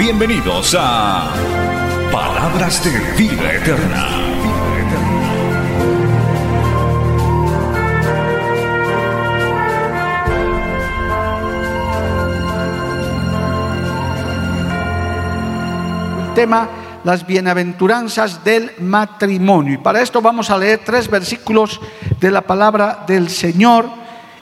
Bienvenidos a Palabras de Vida Eterna. tema las bienaventuranzas del matrimonio. Y para esto vamos a leer tres versículos de la palabra del Señor.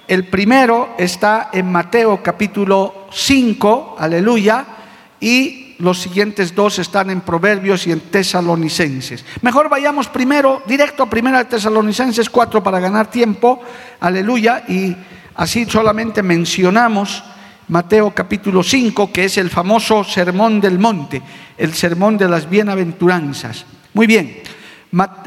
El primero está en Mateo capítulo 5, aleluya, y los siguientes dos están en Proverbios y en Tesalonicenses. Mejor vayamos primero, directo a primera de Tesalonicenses 4 para ganar tiempo, aleluya, y así solamente mencionamos Mateo capítulo 5, que es el famoso Sermón del Monte, el Sermón de las Bienaventuranzas. Muy bien,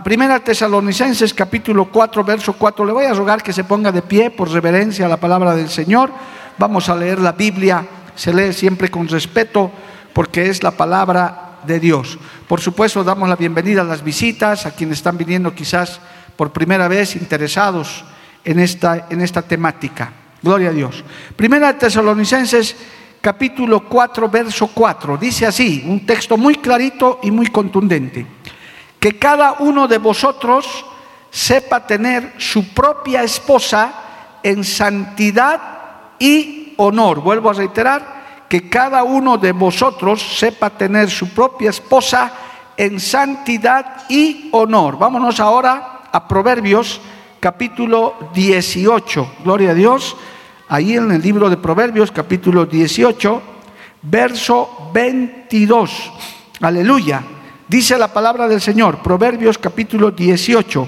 Primera Tesalonicenses capítulo 4, verso 4. Le voy a rogar que se ponga de pie por reverencia a la palabra del Señor. Vamos a leer la Biblia, se lee siempre con respeto porque es la palabra de Dios. Por supuesto, damos la bienvenida a las visitas, a quienes están viniendo quizás por primera vez interesados en esta, en esta temática. Gloria a Dios. Primera de Tesalonicenses capítulo 4, verso 4. Dice así, un texto muy clarito y muy contundente. Que cada uno de vosotros sepa tener su propia esposa en santidad y honor. Vuelvo a reiterar, que cada uno de vosotros sepa tener su propia esposa en santidad y honor. Vámonos ahora a Proverbios capítulo 18. Gloria a Dios ahí en el libro de Proverbios capítulo 18, verso 22. Aleluya. Dice la palabra del Señor, Proverbios capítulo 18,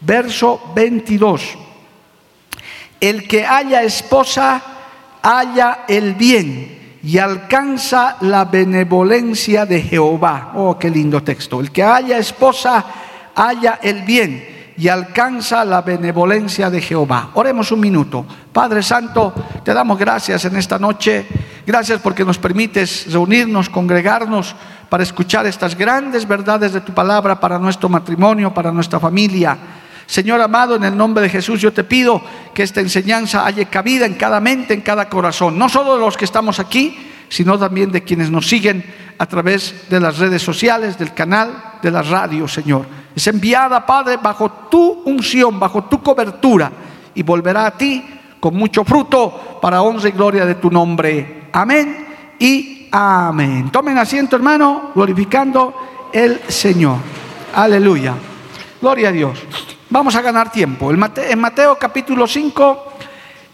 verso 22. El que haya esposa, haya el bien y alcanza la benevolencia de Jehová. Oh, qué lindo texto. El que haya esposa, haya el bien y alcanza la benevolencia de Jehová. Oremos un minuto. Padre Santo, te damos gracias en esta noche. Gracias porque nos permites reunirnos, congregarnos para escuchar estas grandes verdades de tu palabra para nuestro matrimonio, para nuestra familia. Señor amado, en el nombre de Jesús yo te pido que esta enseñanza haya cabida en cada mente, en cada corazón, no solo de los que estamos aquí, sino también de quienes nos siguen a través de las redes sociales, del canal, de la radio, Señor. Es enviada, Padre, bajo tu unción, bajo tu cobertura, y volverá a ti con mucho fruto para honra y gloria de tu nombre. Amén y amén. Tomen asiento, hermano, glorificando el Señor. Aleluya. Gloria a Dios. Vamos a ganar tiempo. En Mateo capítulo 5,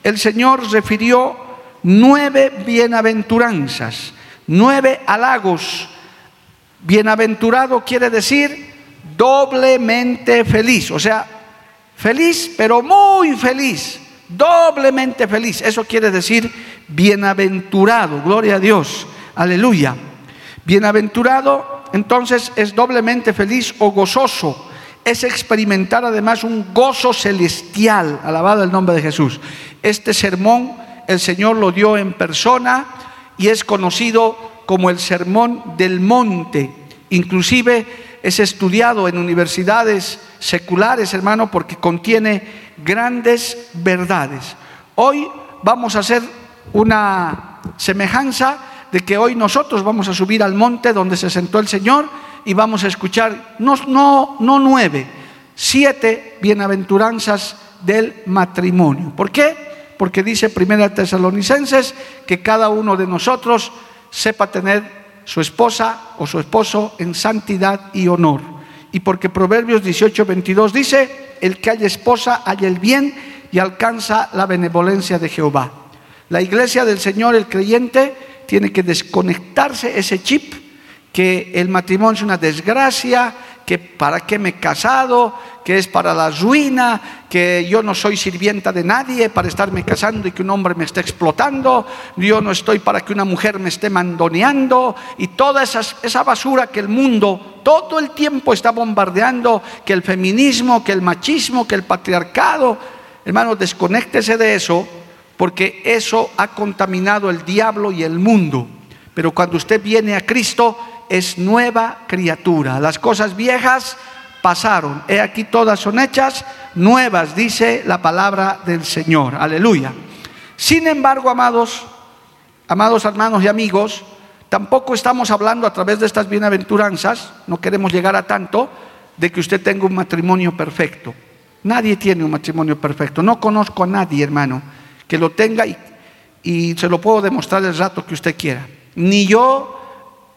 el Señor refirió nueve bienaventuranzas, nueve halagos. Bienaventurado quiere decir doblemente feliz, o sea, feliz, pero muy feliz, doblemente feliz. Eso quiere decir bienaventurado, gloria a Dios, aleluya. Bienaventurado entonces es doblemente feliz o gozoso, es experimentar además un gozo celestial, alabado el nombre de Jesús. Este sermón el Señor lo dio en persona y es conocido como el sermón del monte. Inclusive es estudiado en universidades seculares, hermano, porque contiene grandes verdades. Hoy vamos a hacer una semejanza de que hoy nosotros vamos a subir al monte donde se sentó el Señor y vamos a escuchar, no, no, no nueve, siete bienaventuranzas del matrimonio. ¿Por qué? Porque dice Primera Tesalonicenses que cada uno de nosotros sepa tener su esposa o su esposo en santidad y honor. Y porque Proverbios 18, 22 dice, el que haya esposa haya el bien y alcanza la benevolencia de Jehová. La iglesia del Señor, el creyente, tiene que desconectarse ese chip que el matrimonio es una desgracia, que para qué me he casado, que es para la ruina, que yo no soy sirvienta de nadie para estarme casando y que un hombre me esté explotando, yo no estoy para que una mujer me esté mandoneando y toda esa, esa basura que el mundo todo el tiempo está bombardeando, que el feminismo, que el machismo, que el patriarcado, hermano, desconéctese de eso porque eso ha contaminado el diablo y el mundo. Pero cuando usted viene a Cristo, es nueva criatura. Las cosas viejas pasaron. He aquí todas son hechas nuevas, dice la palabra del Señor. Aleluya. Sin embargo, amados, amados hermanos y amigos, tampoco estamos hablando a través de estas bienaventuranzas, no queremos llegar a tanto, de que usted tenga un matrimonio perfecto. Nadie tiene un matrimonio perfecto. No conozco a nadie, hermano, que lo tenga y, y se lo puedo demostrar el rato que usted quiera. Ni yo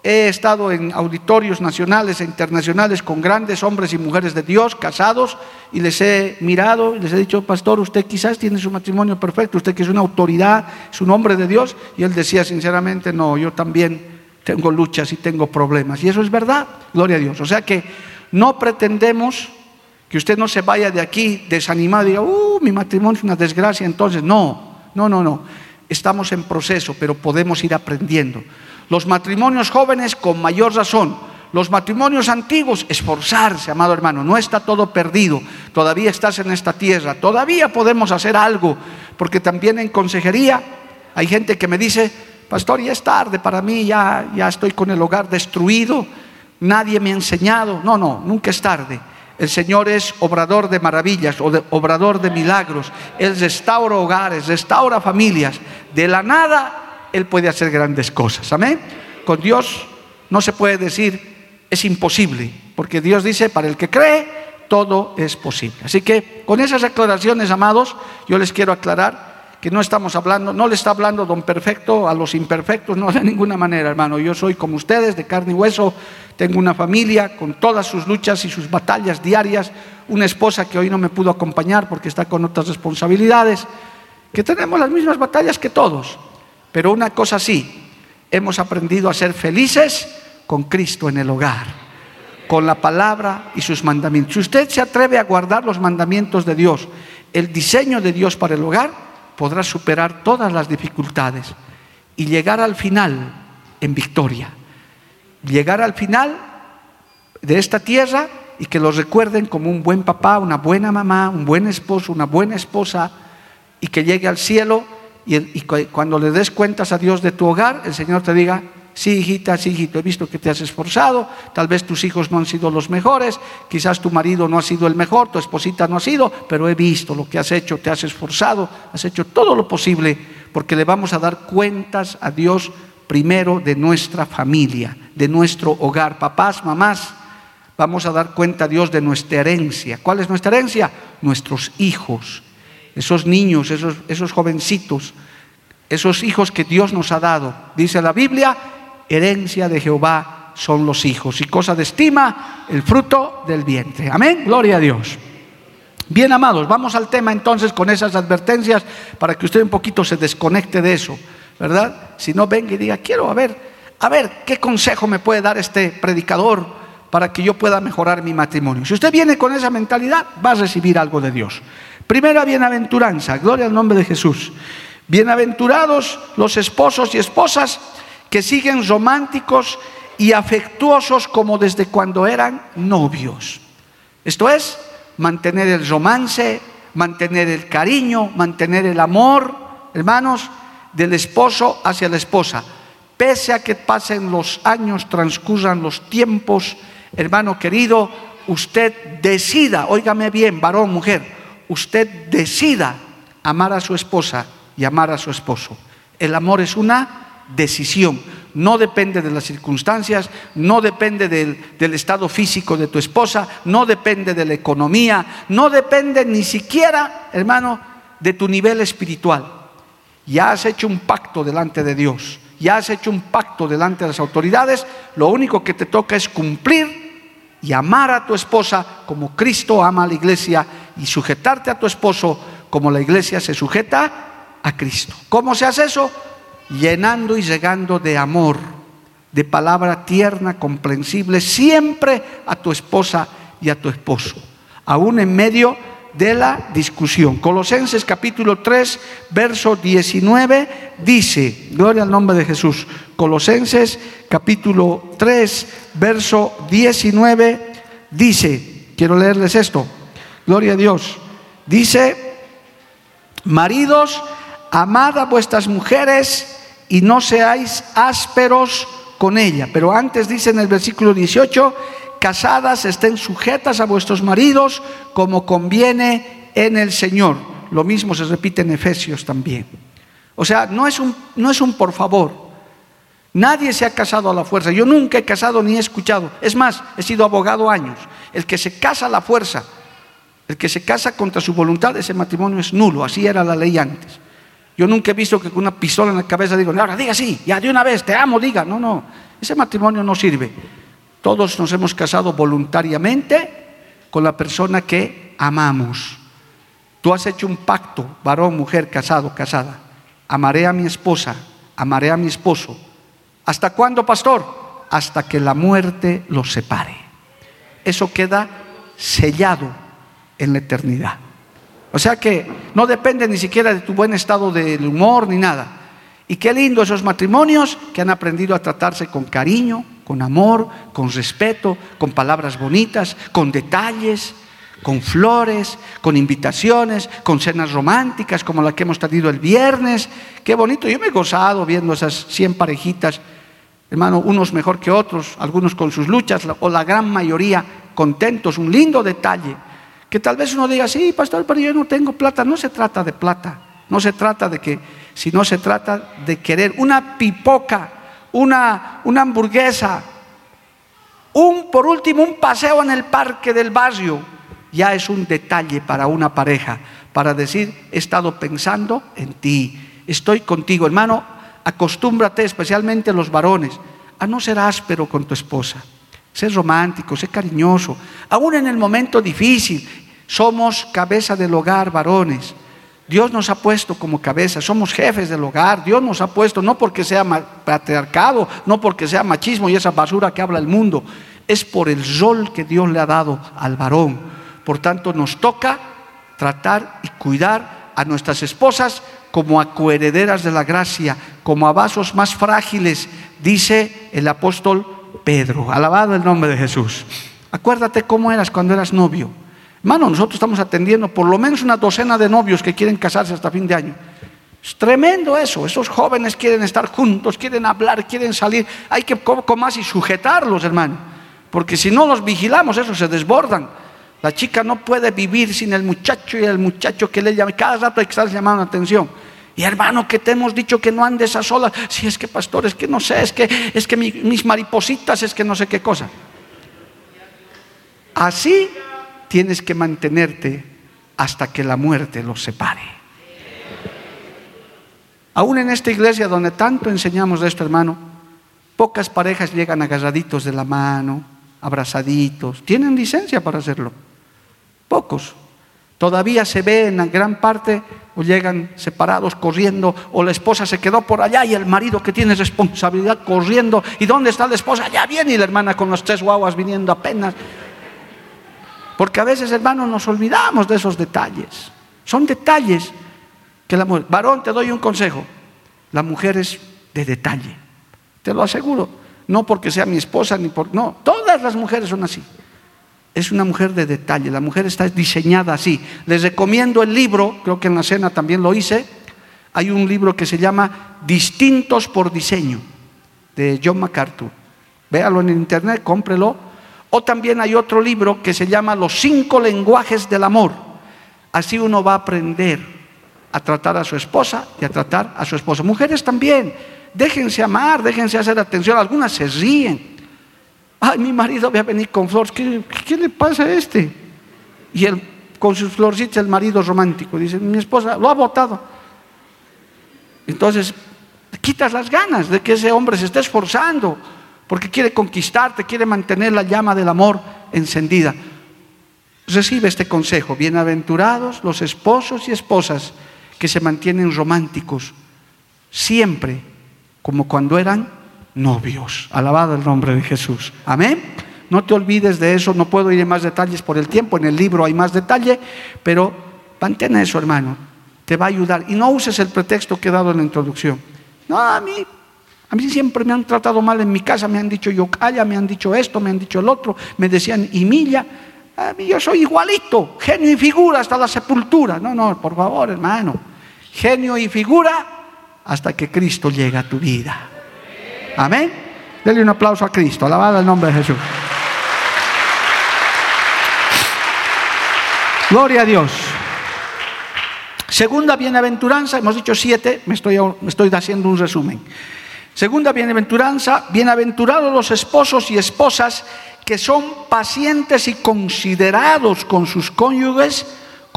He estado en auditorios nacionales e internacionales con grandes hombres y mujeres de Dios casados y les he mirado y les he dicho, pastor, usted quizás tiene su matrimonio perfecto, usted que es una autoridad, es un hombre de Dios. Y él decía sinceramente, no, yo también tengo luchas y tengo problemas. Y eso es verdad, gloria a Dios. O sea que no pretendemos que usted no se vaya de aquí desanimado y diga, uh, mi matrimonio es una desgracia. Entonces, no, no, no, no. Estamos en proceso, pero podemos ir aprendiendo. Los matrimonios jóvenes con mayor razón. Los matrimonios antiguos, esforzarse, amado hermano, no está todo perdido, todavía estás en esta tierra, todavía podemos hacer algo, porque también en consejería hay gente que me dice, pastor, ya es tarde para mí, ya, ya estoy con el hogar destruido, nadie me ha enseñado. No, no, nunca es tarde. El Señor es obrador de maravillas, obrador de milagros. Él restaura hogares, restaura familias. De la nada él puede hacer grandes cosas. Amén. Con Dios no se puede decir es imposible, porque Dios dice, para el que cree, todo es posible. Así que con esas aclaraciones, amados, yo les quiero aclarar que no estamos hablando, no le está hablando don perfecto a los imperfectos, no de ninguna manera, hermano. Yo soy como ustedes, de carne y hueso, tengo una familia con todas sus luchas y sus batallas diarias, una esposa que hoy no me pudo acompañar porque está con otras responsabilidades, que tenemos las mismas batallas que todos. Pero una cosa sí, hemos aprendido a ser felices con Cristo en el hogar, con la palabra y sus mandamientos. Si usted se atreve a guardar los mandamientos de Dios, el diseño de Dios para el hogar, podrá superar todas las dificultades y llegar al final en victoria. Llegar al final de esta tierra y que lo recuerden como un buen papá, una buena mamá, un buen esposo, una buena esposa y que llegue al cielo y, cuando le des cuentas a Dios de tu hogar, el Señor te diga, sí, hijita, sí, hijito, he visto que te has esforzado, tal vez tus hijos no han sido los mejores, quizás tu marido no ha sido el mejor, tu esposita no ha sido, pero he visto lo que has hecho, te has esforzado, has hecho todo lo posible, porque le vamos a dar cuentas a Dios primero de nuestra familia, de nuestro hogar, papás, mamás. Vamos a dar cuenta a Dios de nuestra herencia. ¿Cuál es nuestra herencia? Nuestros hijos esos niños, esos, esos jovencitos, esos hijos que Dios nos ha dado. Dice la Biblia, herencia de Jehová son los hijos y cosa de estima el fruto del vientre. Amén, gloria a Dios. Bien, amados, vamos al tema entonces con esas advertencias para que usted un poquito se desconecte de eso, ¿verdad? Si no, venga y diga, quiero a ver, a ver, ¿qué consejo me puede dar este predicador para que yo pueda mejorar mi matrimonio? Si usted viene con esa mentalidad, va a recibir algo de Dios. Primera bienaventuranza, gloria al nombre de Jesús. Bienaventurados los esposos y esposas que siguen románticos y afectuosos como desde cuando eran novios. Esto es, mantener el romance, mantener el cariño, mantener el amor, hermanos, del esposo hacia la esposa. Pese a que pasen los años, transcurran los tiempos, hermano querido, usted decida, óigame bien, varón, mujer, usted decida amar a su esposa y amar a su esposo. El amor es una decisión, no depende de las circunstancias, no depende del, estado físico de tu esposa, no depende de la economía, no depende ni siquiera, hermano, de tu nivel espiritual. Ya has hecho un pacto delante de Dios, ya has hecho un pacto delante de las autoridades, lo único que te toca es cumplir y amar a tu esposa como Cristo ama a la iglesia y sujetarte a tu esposo como la iglesia se sujeta a Cristo. ¿Cómo se hace eso? Llenando y llegando de amor, de palabra tierna, comprensible, siempre a tu esposa y a tu esposo, aún en medio de la discusión. Colosenses capítulo 3, verso 19 dice, gloria al nombre de Jesús, Colosenses capítulo 3, verso 19 dice, quiero leerles esto, gloria a Dios, dice, maridos, amad a vuestras mujeres y no seáis ásperos con ella. Pero antes dice en el versículo 18, casadas estén sujetas a vuestros maridos como conviene en el Señor. Lo mismo se repite en Efesios también. O sea, no es un, no es un por favor. Nadie se ha casado a la fuerza. Yo nunca he casado ni he escuchado. Es más, he sido abogado años. El que se casa a la fuerza, el que se casa contra su voluntad, ese matrimonio es nulo. Así era la ley antes. Yo nunca he visto que con una pistola en la cabeza digo, ahora diga sí, ya de una vez, te amo, diga. No, no, ese matrimonio no sirve. Todos nos hemos casado voluntariamente con la persona que amamos. Tú has hecho un pacto, varón, mujer, casado, casada. Amaré a mi esposa, amaré a mi esposo. ¿Hasta cuándo, pastor? Hasta que la muerte los separe. Eso queda sellado en la eternidad. O sea que no depende ni siquiera de tu buen estado del humor ni nada. Y qué lindo esos matrimonios que han aprendido a tratarse con cariño, con amor, con respeto, con palabras bonitas, con detalles, con flores, con invitaciones, con cenas románticas como la que hemos tenido el viernes. Qué bonito, yo me he gozado viendo esas 100 parejitas, hermano, unos mejor que otros, algunos con sus luchas, o la gran mayoría contentos, un lindo detalle. Que tal vez uno diga, sí, pastor, pero yo no tengo plata. No se trata de plata, no se trata de que, sino se trata de querer una pipoca una, una hamburguesa, un, por último, un paseo en el parque del barrio, ya es un detalle para una pareja, para decir, he estado pensando en ti, estoy contigo, hermano, acostúmbrate, especialmente los varones, a no ser áspero con tu esposa, ser romántico, ser cariñoso, aún en el momento difícil, somos cabeza del hogar, varones. Dios nos ha puesto como cabeza, somos jefes del hogar, Dios nos ha puesto no porque sea patriarcado, no porque sea machismo y esa basura que habla el mundo, es por el rol que Dios le ha dado al varón. Por tanto, nos toca tratar y cuidar a nuestras esposas como a coherederas de la gracia, como a vasos más frágiles, dice el apóstol Pedro. Alabado el nombre de Jesús. Acuérdate cómo eras cuando eras novio. Hermano, nosotros estamos atendiendo por lo menos una docena de novios que quieren casarse hasta fin de año. Es tremendo eso. Esos jóvenes quieren estar juntos, quieren hablar, quieren salir. Hay que poco más y sujetarlos, hermano. Porque si no los vigilamos, eso se desbordan. La chica no puede vivir sin el muchacho y el muchacho que le llama. Cada rato hay que estar llamando la atención. Y hermano, que te hemos dicho que no andes a solas. Si es que, pastor, es que no sé, es que, es que mis maripositas, es que no sé qué cosa. Así tienes que mantenerte hasta que la muerte los separe. Aún en esta iglesia donde tanto enseñamos de esto, hermano, pocas parejas llegan agarraditos de la mano, abrazaditos. Tienen licencia para hacerlo. Pocos. Todavía se ve en gran parte o llegan separados corriendo o la esposa se quedó por allá y el marido que tiene responsabilidad corriendo. ¿Y dónde está la esposa? Ya viene y la hermana con los tres guaguas viniendo apenas. Porque a veces, hermanos, nos olvidamos de esos detalles. Son detalles que la mujer... Varón, te doy un consejo. La mujer es de detalle. Te lo aseguro. No porque sea mi esposa ni por... No, todas las mujeres son así. Es una mujer de detalle. La mujer está diseñada así. Les recomiendo el libro, creo que en la cena también lo hice. Hay un libro que se llama Distintos por Diseño, de John MacArthur. Véalo en internet, cómprelo o también hay otro libro que se llama Los cinco lenguajes del amor. Así uno va a aprender a tratar a su esposa y a tratar a su esposo. Mujeres también, déjense amar, déjense hacer atención. Algunas se ríen. Ay, mi marido va a venir con flores. ¿Qué, le pasa a este? Y él, con sus florcitas, el marido romántico, dice, mi esposa lo ha votado. Entonces, quitas las ganas de que ese hombre se esté esforzando porque quiere conquistarte, quiere mantener la llama del amor encendida. Recibe este consejo, bienaventurados los esposos y esposas que se mantienen románticos, siempre como cuando eran novios. Alabado el nombre de Jesús. Amén. No te olvides de eso, no puedo ir en más detalles por el tiempo, en el libro hay más detalle, pero mantén eso, hermano, te va a ayudar. Y no uses el pretexto que he dado en la introducción. No, a mí, a mí siempre me han tratado mal en mi casa, me han dicho yo calla, me han dicho esto, me han dicho el otro, me decían y milla. A mí yo soy igualito, genio y figura hasta la sepultura. No, no, por favor, hermano. Genio y figura hasta que Cristo llega a tu vida. Amén. Dele un aplauso a Cristo. Alabado el nombre de Jesús. Gloria a Dios. Segunda bienaventuranza, hemos dicho siete, me estoy, me estoy haciendo un resumen. Segunda bienaventuranza, bienaventurados los esposos y esposas que son pacientes y considerados con sus cónyuges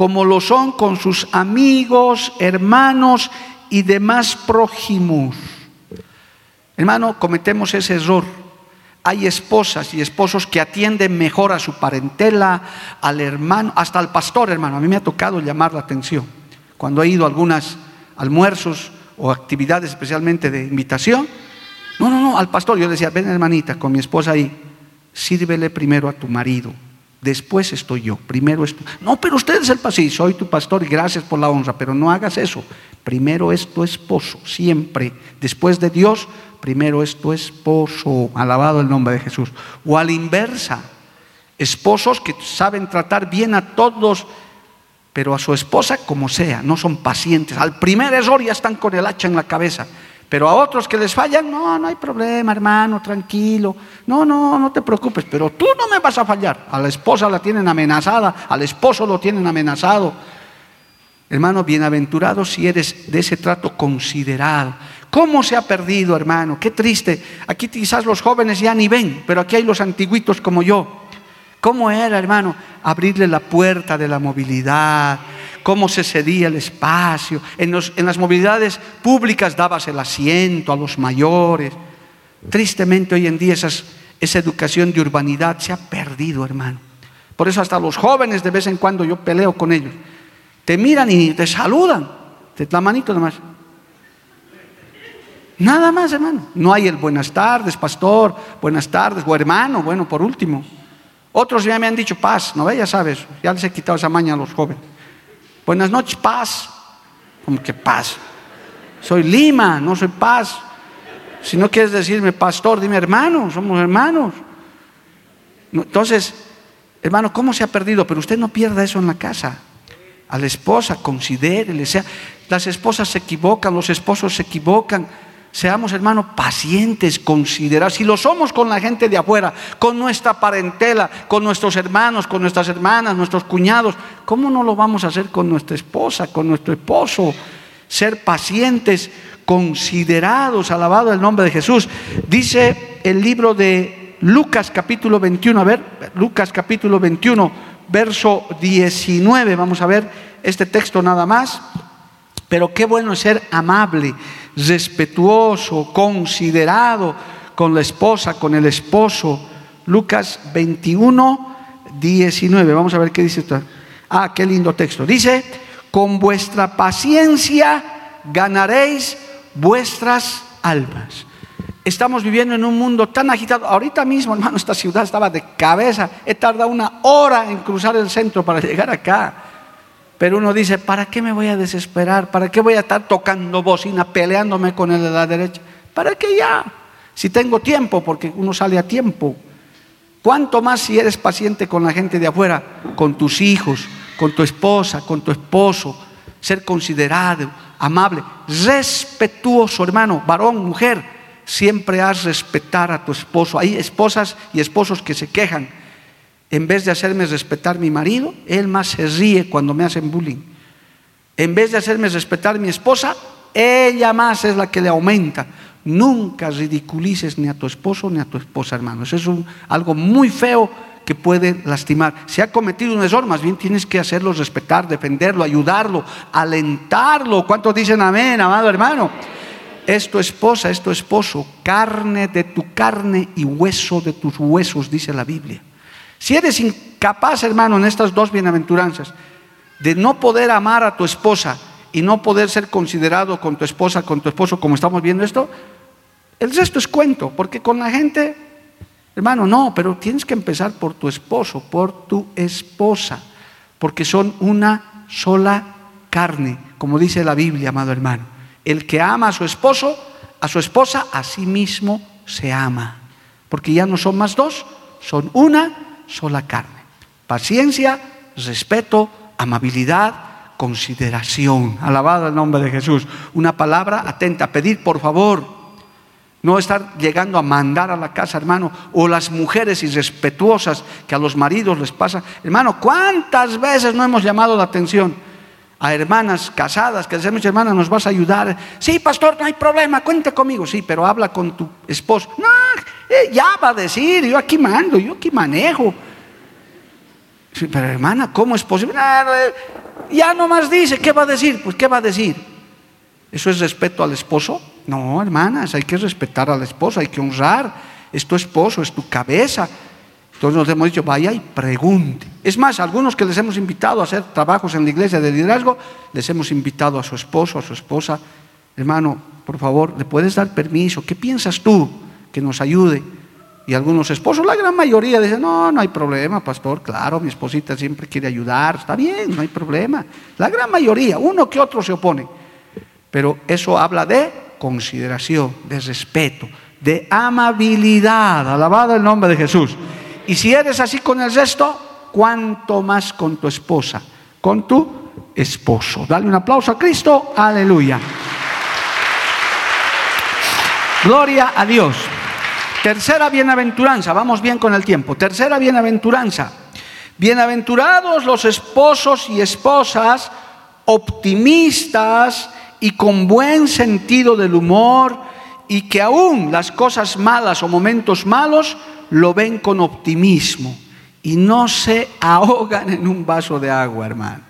como lo son con sus amigos, hermanos y demás prójimos. Hermano, cometemos ese error. Hay esposas y esposos que atienden mejor a su parentela, al hermano, hasta al pastor, hermano. A mí me ha tocado llamar la atención. Cuando he ido a algunos almuerzos o actividades especialmente de invitación, no, no, no, al pastor. Yo decía, ven hermanita, con mi esposa ahí, sírvele primero a tu marido, después estoy yo, primero esto. No, pero usted es el pastor, soy tu pastor y gracias por la honra, pero no hagas eso. Primero es tu esposo, siempre. Después de Dios, primero es tu esposo. Alabado el nombre de Jesús. O a la inversa, esposos que saben tratar bien a todos, pero a su esposa como sea, no son pacientes. Al primer error ya están con el hacha en la cabeza. Pero a otros que les fallan, no, no hay problema, hermano, tranquilo. No, no, no te preocupes, pero tú no me vas a fallar. A la esposa la tienen amenazada, al esposo lo tienen amenazado. Hermano, bienaventurado si eres de ese trato considerado. ¿Cómo se ha perdido, hermano? Qué triste. Aquí quizás los jóvenes ya ni ven, pero aquí hay los antiguitos como yo. ¿Cómo era, hermano? Abrirle la puerta de la movilidad, cómo se cedía el espacio. En, las movilidades públicas dabas el asiento a los mayores. Tristemente hoy en día esa educación de urbanidad se ha perdido, hermano. Por eso hasta los jóvenes de vez en cuando yo peleo con ellos. Te miran y te saludan. Te la manito nomás. Nada más, hermano. No hay el buenas tardes, pastor, buenas tardes, o hermano, bueno, por último. Otros ya me han dicho paz, ¿no ve? Ya sabes, ya les he quitado esa maña a los jóvenes. Buenas noches, paz. Como que paz. Soy Lima, no soy paz. Si no quieres decirme pastor, dime hermano, somos hermanos. Entonces, hermano, ¿cómo se ha perdido? Pero usted no pierda eso en la casa. A la esposa, considérele. Sea, las esposas se equivocan, los esposos se equivocan. Seamos, hermanos, pacientes, considerados. Si lo somos con la gente de afuera, con nuestra parentela, con nuestros hermanos, con nuestras hermanas, nuestros cuñados, ¿cómo no lo vamos a hacer con nuestra esposa, con nuestro esposo? Ser pacientes, considerados, alabado el nombre de Jesús. Dice el libro de Lucas capítulo 21, a ver, Lucas capítulo 21, verso 19, vamos a ver este texto nada más. Pero qué bueno es ser amable, respetuoso, considerado con la esposa, con el esposo. Lucas 21, 19. Vamos a ver qué dice esto. Ah, qué lindo texto. Dice, con vuestra paciencia ganaréis vuestras almas. Estamos viviendo en un mundo tan agitado. Ahorita mismo, hermano, esta ciudad estaba de cabeza. He tardado una hora en cruzar el centro para llegar acá. Pero uno dice, ¿para qué me voy a desesperar? ¿Para qué voy a estar tocando bocina, peleándome con el de la derecha? ¿Para qué ya? Si tengo tiempo, porque uno sale a tiempo. ¿Cuánto más si eres paciente con la gente de afuera, con tus hijos, con tu esposa, con tu esposo? Ser considerado, amable, respetuoso, hermano, varón, mujer. Siempre has respetar a tu esposo. Hay esposas y esposos que se quejan en vez de hacerme respetar mi marido, él más se ríe cuando me hacen bullying. En vez de hacerme respetar mi esposa, ella más es la que le aumenta. Nunca ridiculices ni a tu esposo ni a tu esposa, hermano. Eso es algo muy feo que puede lastimar. Si ha cometido un error, más bien tienes que hacerlo respetar, defenderlo, ayudarlo, alentarlo. ¿Cuántos dicen amén, amado hermano? Es tu esposa, es tu esposo, carne de tu carne y hueso de tus huesos, dice la Biblia. Si eres incapaz, hermano, en estas dos bienaventuranzas, de no poder amar a tu esposa y no poder ser considerado con tu esposa, con tu esposo, como estamos viendo esto, El resto es cuento, porque con la gente, hermano, no, pero tienes que empezar por tu esposo, por tu esposa, porque son una sola carne, como dice la Biblia, amado hermano. El que ama a su esposo, a su esposa, a sí mismo se ama, porque ya no son más dos, son una sola carne. Paciencia, respeto, amabilidad, consideración. Alabado el nombre de Jesús. Una palabra atenta, pedir por favor. No estar llegando a mandar a la casa, hermano, o las mujeres irrespetuosas que a los maridos les pasa. Hermano, ¿cuántas veces no hemos llamado la atención a hermanas casadas que decimos, hermana, nos vas a ayudar? Sí, pastor, no hay problema, cuente conmigo. Sí, pero habla con tu esposo. No, eh, ya va a decir, yo aquí mando, yo aquí manejo. Sí, pero hermana, ¿cómo es posible? Eh, ya nomás dice, ¿qué va a decir? Pues, ¿qué va a decir? ¿Eso es respeto al esposo? No, hermanas, hay que respetar al esposo, hay que honrar. Es tu esposo, es tu cabeza. Entonces nos hemos dicho, vaya y pregunte. Es más, algunos que les hemos invitado a hacer trabajos en la iglesia de liderazgo, les hemos invitado a su esposo, a su esposa. Hermano, por favor, ¿le puedes dar permiso? ¿Qué piensas tú que nos ayude? Y algunos esposos, la gran mayoría, dicen, no, no hay problema, pastor, claro, mi esposita siempre quiere ayudar, está bien, no hay problema. La gran mayoría, uno que otro se opone. Pero eso habla de consideración, de respeto, de amabilidad, alabado el nombre de Jesús. Y si eres así con el resto, cuánto más con tu esposa, con tu esposo. Dale un aplauso a Cristo, aleluya. Gloria a Dios. Tercera bienaventuranza, vamos bien con el tiempo. Tercera bienaventuranza. Bienaventurados los esposos y esposas optimistas y con buen sentido del humor y que aún las cosas malas o momentos malos lo ven con optimismo y no se ahogan en un vaso de agua, hermano.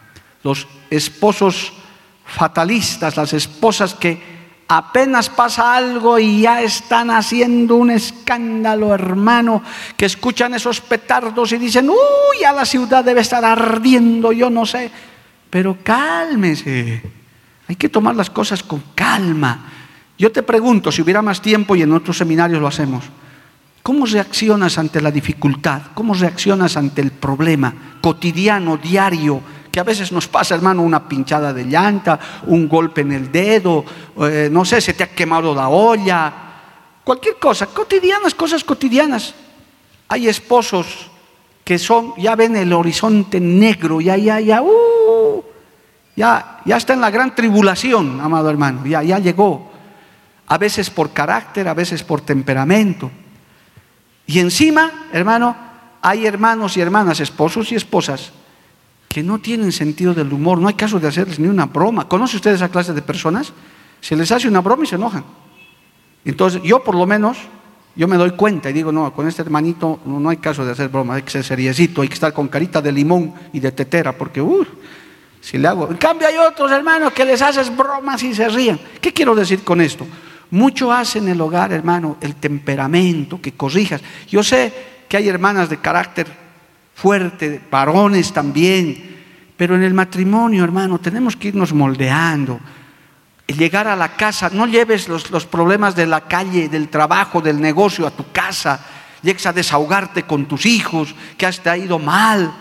Los esposos fatalistas, las esposas que apenas pasa algo y ya están haciendo un escándalo, hermano, que escuchan esos petardos y dicen, uy, ya la ciudad debe estar ardiendo, yo no sé. Pero cálmese, hay que tomar las cosas con calma. Yo te pregunto, si hubiera más tiempo y en otros seminarios lo hacemos, ¿cómo reaccionas ante la dificultad? ¿Cómo reaccionas ante el problema cotidiano, diario? que a veces nos pasa, hermano, una pinchada de llanta, un golpe en el dedo, eh, no sé, se te ha quemado la olla, cualquier cosa, cotidianas, cosas cotidianas. Hay esposos que son, ya ven el horizonte negro, ya, ya, ya, uh, ya, ya está en la gran tribulación, amado hermano, ya, ya llegó. A veces por carácter, a veces por temperamento. Y encima, hermano, hay hermanos y hermanas, esposos y esposas, que no tienen sentido del humor. No hay caso de hacerles ni una broma. ¿Conoce usted esa clase de personas? Se les hace una broma y se enojan. Entonces, yo por lo menos, yo me doy cuenta y digo, no, con este hermanito no, hay caso de hacer broma, hay que ser seriecito, hay que estar con carita de limón y de tetera, porque, uh, si le hago... En cambio hay otros hermanos que les haces bromas y se ríen. ¿Qué quiero decir con esto? Mucho hace en el hogar, hermano, el temperamento, que corrijas. Yo sé que hay hermanas de carácter fuerte, varones también. Pero en el matrimonio, hermano, tenemos que irnos moldeando. Llegar a la casa, no lleves los, los problemas de la calle, del trabajo, del negocio a tu casa. Llegues a desahogarte con tus hijos, que has te ido mal.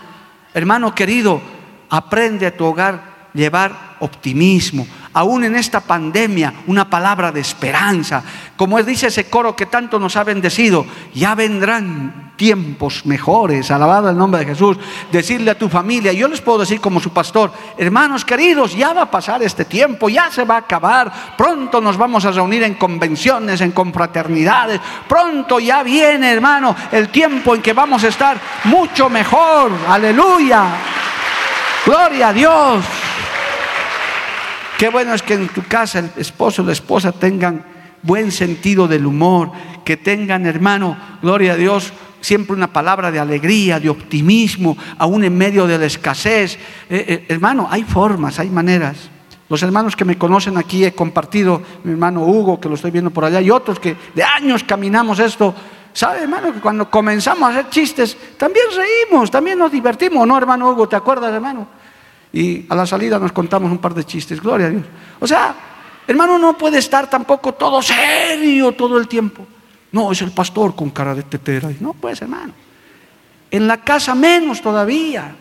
Hermano querido, aprende a tu hogar llevar optimismo, aún en esta pandemia, una palabra de esperanza. Como dice ese coro que tanto nos ha bendecido, ya vendrán tiempos mejores, alabado el nombre de Jesús. Decirle a tu familia, yo les puedo decir como su pastor, hermanos queridos, ya va a pasar este tiempo, ya se va a acabar, pronto nos vamos a reunir en convenciones, en confraternidades, pronto ya viene, hermano, el tiempo en que vamos a estar mucho mejor, aleluya. Gloria a Dios. Qué bueno es que en tu casa el esposo o la esposa tengan buen sentido del humor, que tengan, hermano, gloria a Dios, siempre una palabra de alegría, de optimismo, aún en medio de la escasez. Eh, eh, hermano, hay formas, hay maneras. Los hermanos que me conocen aquí he compartido, mi hermano Hugo, que lo estoy viendo por allá, y otros que de años caminamos esto. ¿Sabe, hermano, que cuando comenzamos a hacer chistes, también reímos, también nos divertimos, ¿no, hermano Hugo? ¿Te acuerdas, hermano? Y a la salida nos contamos un par de chistes, gloria a Dios. O sea, Hermano, no puede estar tampoco todo serio todo el tiempo. No, es el pastor con cara de tetera. No, pues hermano. En la casa menos todavía.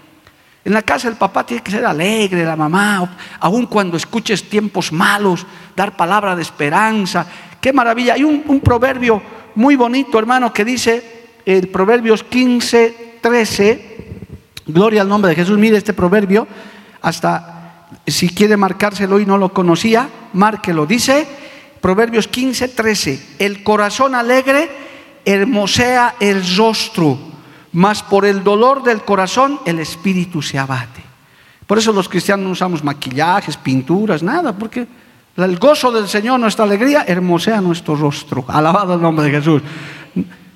En la casa el papá tiene que ser alegre, la mamá, aun cuando escuches tiempos malos, dar palabra de esperanza. Qué maravilla. Hay un, proverbio muy bonito, hermano, que dice, el Proverbios 15, 13, gloria al nombre de Jesús, mire este proverbio, hasta si quiere marcárselo y no lo conocía, márquelo. Dice, Proverbios 15, 13, el corazón alegre hermosea el rostro mas por el dolor del corazón el espíritu se abate. Por eso los cristianos no usamos maquillajes, pinturas, nada, porque el gozo del Señor, nuestra alegría, hermosea nuestro rostro. Alabado el nombre de Jesús.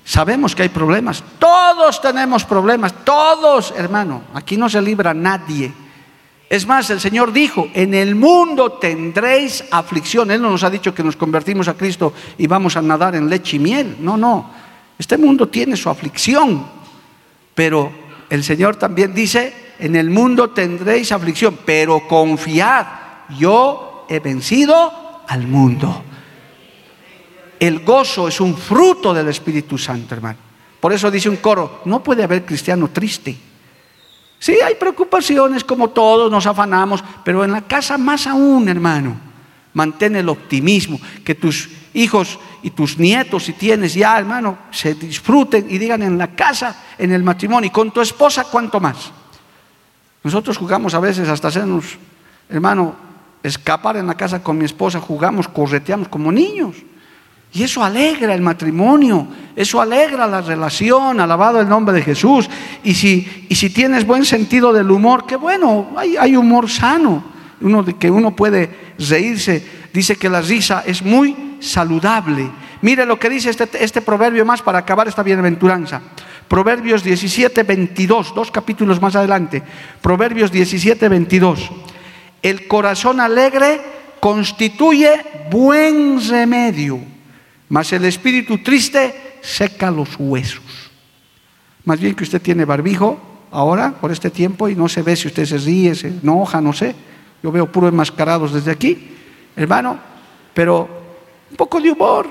Sabemos que hay problemas, todos tenemos problemas, todos, hermano, aquí no se libra nadie. Es más, el Señor dijo, en el mundo tendréis aflicción. Él no nos ha dicho que nos convertimos a Cristo y vamos a nadar en leche y miel. No, no. Este mundo tiene su aflicción. Pero el Señor también dice, en el mundo tendréis aflicción, pero confiad, yo he vencido al mundo. El gozo es un fruto del Espíritu Santo, hermano. Por eso dice un coro, no puede haber cristiano triste. Sí, hay preocupaciones como todos, nos afanamos, pero en la casa más aún, hermano. Mantén el optimismo, que tus hijos y tus nietos, si tienes ya, hermano, se disfruten y digan en la casa, en el matrimonio, y con tu esposa, ¿cuánto más? Nosotros jugamos a veces hasta hacernos, hermano, escapar en la casa con mi esposa, jugamos, correteamos como niños. Y eso alegra el matrimonio, eso alegra la relación, alabado el nombre de Jesús. Y si, y si tienes buen sentido del humor, qué bueno, hay, hay humor sano, uno que uno puede reírse. Dice que la risa es muy saludable. Mire lo que dice este, este proverbio más para acabar esta bienaventuranza. Proverbios 17, 22, dos capítulos más adelante. Proverbios 17, 22. El corazón alegre constituye buen remedio, mas el espíritu triste seca los huesos. Más bien que usted tiene barbijo ahora, por este tiempo, y no se ve si usted se ríe, se enoja, no sé. Yo veo puro enmascarados desde aquí, hermano, pero un poco de humor.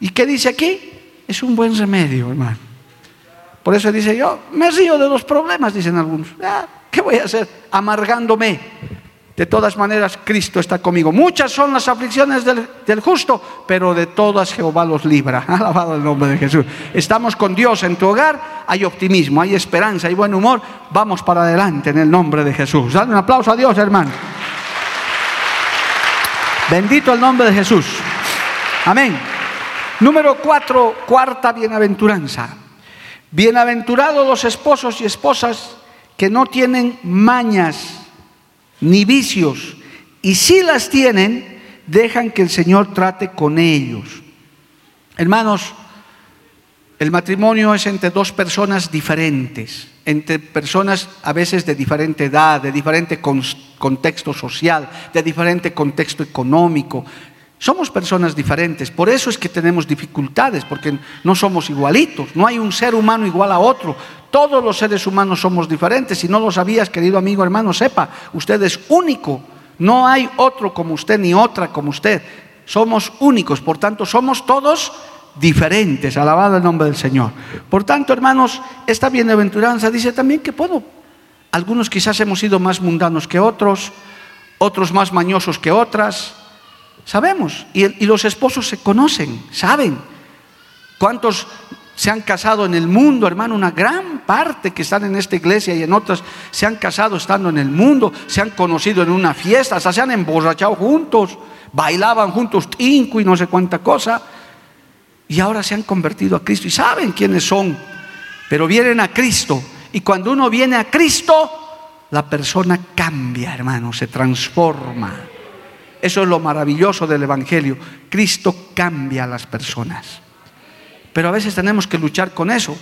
¿Y qué dice aquí? Es un buen remedio, hermano. Por eso dice yo, me río de los problemas, dicen algunos. Ah, ¿Qué voy a hacer? Amargándome. De todas maneras, Cristo está conmigo. Muchas son las aflicciones del, justo, pero de todas Jehová los libra. Alabado el nombre de Jesús. Estamos con Dios en tu hogar, hay optimismo, hay esperanza, hay buen humor. Vamos para adelante en el nombre de Jesús. Dale un aplauso a Dios, hermano. Bendito el nombre de Jesús. Amén. Número cuatro, cuarta bienaventuranza. Bienaventurados los esposos y esposas que no tienen mañas ni vicios, y si las tienen, dejan que el Señor trate con ellos. Hermanos, el matrimonio es entre dos personas diferentes, entre personas a veces de diferente edad, de diferente contexto social, de diferente contexto económico. Somos personas diferentes, por eso es que tenemos dificultades, porque no somos igualitos, no hay un ser humano igual a otro, todos los seres humanos somos diferentes, si no lo sabías, querido amigo hermano, sepa, usted es único, no hay otro como usted ni otra como usted, somos únicos, por tanto somos todos diferentes. Alabado el nombre del Señor. Por tanto, hermanos, esta bienaventuranza dice también que puedo. Algunos quizás hemos sido más mundanos que otros, otros más mañosos que otras. Sabemos. Y, los esposos se conocen, saben. ¿Cuántos se han casado en el mundo, hermano? Una gran parte que están en esta iglesia y en otras se han casado estando en el mundo, se han conocido en una fiesta, se han emborrachado juntos, bailaban juntos tinco y no sé cuánta cosa y ahora se han convertido a Cristo y saben quiénes son, pero vienen a Cristo. Y cuando uno viene a Cristo, la persona cambia, hermano, se transforma. Eso es lo maravilloso del Evangelio. Cristo cambia a las personas. Pero a veces tenemos que luchar con eso.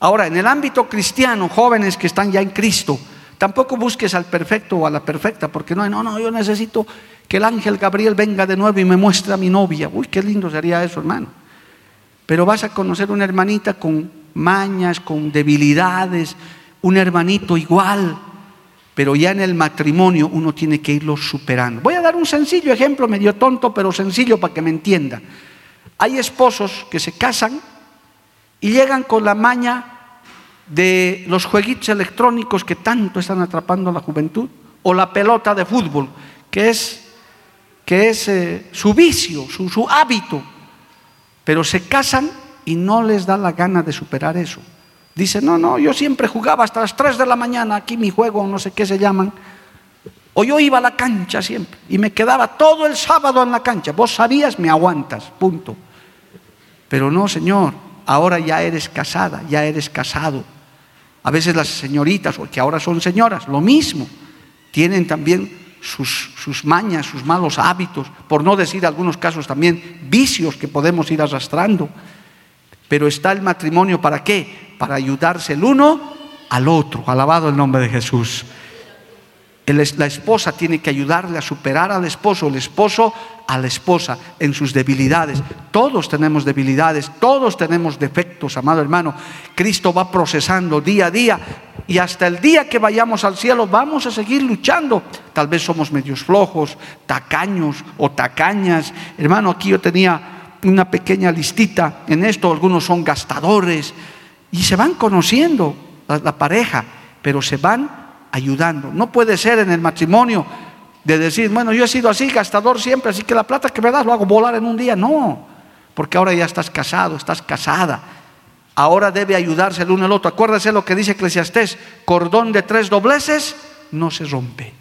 Ahora, en el ámbito cristiano, jóvenes que están ya en Cristo, tampoco busques al perfecto o a la perfecta, porque no, no, no, yo necesito que el ángel Gabriel venga de nuevo y me muestre a mi novia. Uy, qué lindo sería eso, hermano. Pero vas a conocer una hermanita con mañas, con debilidades, un hermanito igual. Pero ya en el matrimonio uno tiene que irlo superando. Voy a dar un sencillo ejemplo, medio tonto, pero sencillo para que me entienda. Hay esposos que se casan y llegan con la maña de los jueguitos electrónicos que tanto están atrapando a la juventud, o la pelota de fútbol, que es, que es eh, su vicio, su, su hábito, pero se casan y no les da la gana de superar eso. Dice, no, no, yo siempre jugaba hasta las 3 de la mañana, aquí mi juego, no sé qué se llaman. O yo iba a la cancha siempre y me quedaba todo el sábado en la cancha. Vos sabías, me aguantas, punto. Pero no, Señor, ahora ya eres casada, ya eres casado. A veces las señoritas, que ahora son señoras, lo mismo, tienen también sus, sus mañas, sus malos hábitos, por no decir algunos casos también vicios que podemos ir arrastrando. Pero está el matrimonio para qué? Para ayudarse el uno al otro. Alabado el nombre de Jesús. La esposa tiene que ayudarle a superar al esposo, el esposo a la esposa en sus debilidades. Todos tenemos debilidades, todos tenemos defectos, amado hermano. Cristo va procesando día a día y hasta el día que vayamos al cielo vamos a seguir luchando. Tal vez somos medios flojos, tacaños o tacañas. Hermano, aquí yo tenía una pequeña listita en esto, algunos son gastadores y se van conociendo la, pareja, pero se van ayudando. No puede ser en el matrimonio de decir, bueno, yo he sido así, gastador siempre, así que la plata que me das lo hago volar en un día. No, porque ahora ya estás casado, estás casada. Ahora debe ayudarse el uno al otro. Acuérdese lo que dice Eclesiastés, cordón de tres dobleces no se rompe.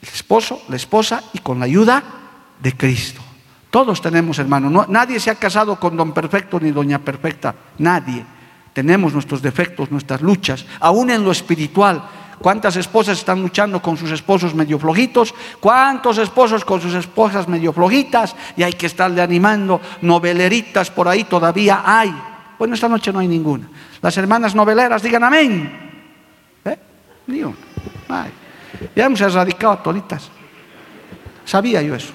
El esposo, la esposa y con la ayuda de Cristo. Todos tenemos hermanos. nadie se ha casado con don perfecto ni doña perfecta. Nadie. Tenemos nuestros defectos, nuestras luchas, aún en lo espiritual. ¿Cuántas esposas están luchando con sus esposos medio flojitos? ¿Cuántos esposos con sus esposas medio flojitas? Y hay que estarle animando. Noveleritas por ahí todavía hay. Bueno, esta noche no hay ninguna. Las hermanas noveleras digan amén. ¿Eh? Ya hemos erradicado toditas. Sabía yo eso.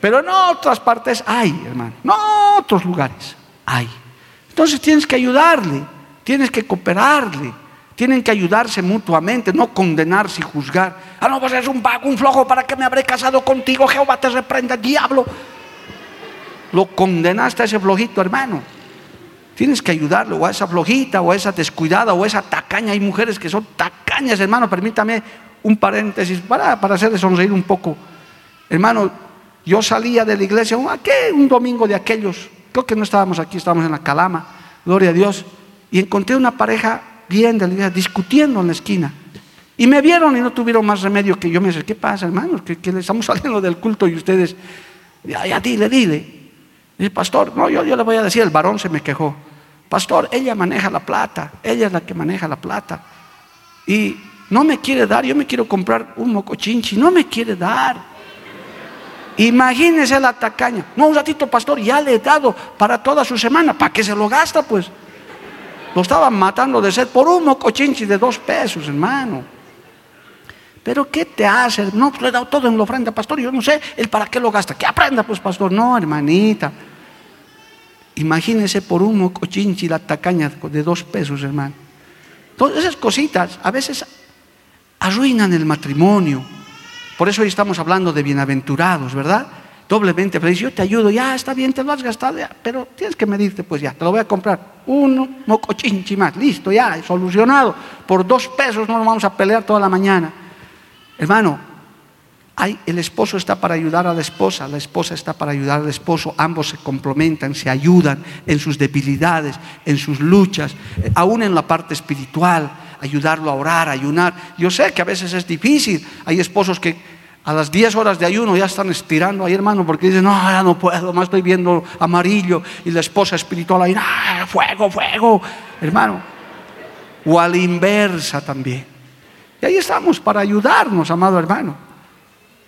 Pero en otras partes hay, hermano. En otros lugares hay. Entonces tienes que ayudarle, tienes que cooperarle, tienen que ayudarse mutuamente, no condenarse y juzgar. Ah, no, pues eres un vago, un flojo, ¿para qué me habré casado contigo? Jehová te reprenda, diablo. Lo condenaste a ese flojito, hermano. Tienes que ayudarlo, o a esa flojita, o a esa descuidada, o a esa tacaña. Hay mujeres que son tacañas, hermano. Permítame un paréntesis para, para hacerle sonreír un poco. Hermano, yo salía de la iglesia, ¿qué? un domingo de aquellos, creo que no estábamos aquí, estábamos en la Calama, gloria a Dios, y encontré una pareja bien de la iglesia discutiendo en la esquina. Y me vieron y no tuvieron más remedio que yo me dije, ¿qué pasa, hermanos? Que, le estamos saliendo del culto y ustedes, ya, dile, dile. Y pastor, no, yo, yo le voy a decir, el varón se me quejó. Pastor, ella maneja la plata, ella es la que maneja la plata. Y no me quiere dar, yo me quiero comprar un mocochinchi, no me quiere dar. Imagínese la tacaña. No, un ratito, pastor, ya le he dado para toda su semana. ¿Para qué se lo gasta, pues? Lo estaban matando de sed por un mocochinchi de dos pesos, hermano. Pero ¿qué te hace? No, pues le he dado todo en la ofrenda, pastor. Yo no sé, él para qué lo gasta. Que aprenda, pues, pastor. No, hermanita. Imagínese por un mocochinchi la tacaña de dos pesos, hermano. Todas esas cositas a veces arruinan el matrimonio por eso hoy estamos hablando de bienaventurados, ¿verdad? Doblemente feliz. Yo te ayudo, ya está bien, te lo has gastado, pero tienes que medirte, pues ya, te lo voy a comprar. Uno mocochinchi más, listo, ya, solucionado. Por dos pesos no nos vamos a pelear toda la mañana. Hermano, hay, el esposo está para ayudar a la esposa, la esposa está para ayudar al esposo, ambos se complementan, se ayudan en sus debilidades, en sus luchas, eh, aún en la parte espiritual ayudarlo a orar, a ayunar. Yo sé que a veces es difícil. Hay esposos que a las 10 horas de ayuno ya están estirando ahí, hermano, porque dicen, no, ya no puedo, más estoy viendo amarillo. Y la esposa espiritual ahí, ah, fuego, fuego, hermano. O a la inversa también. Y ahí estamos para ayudarnos, amado hermano.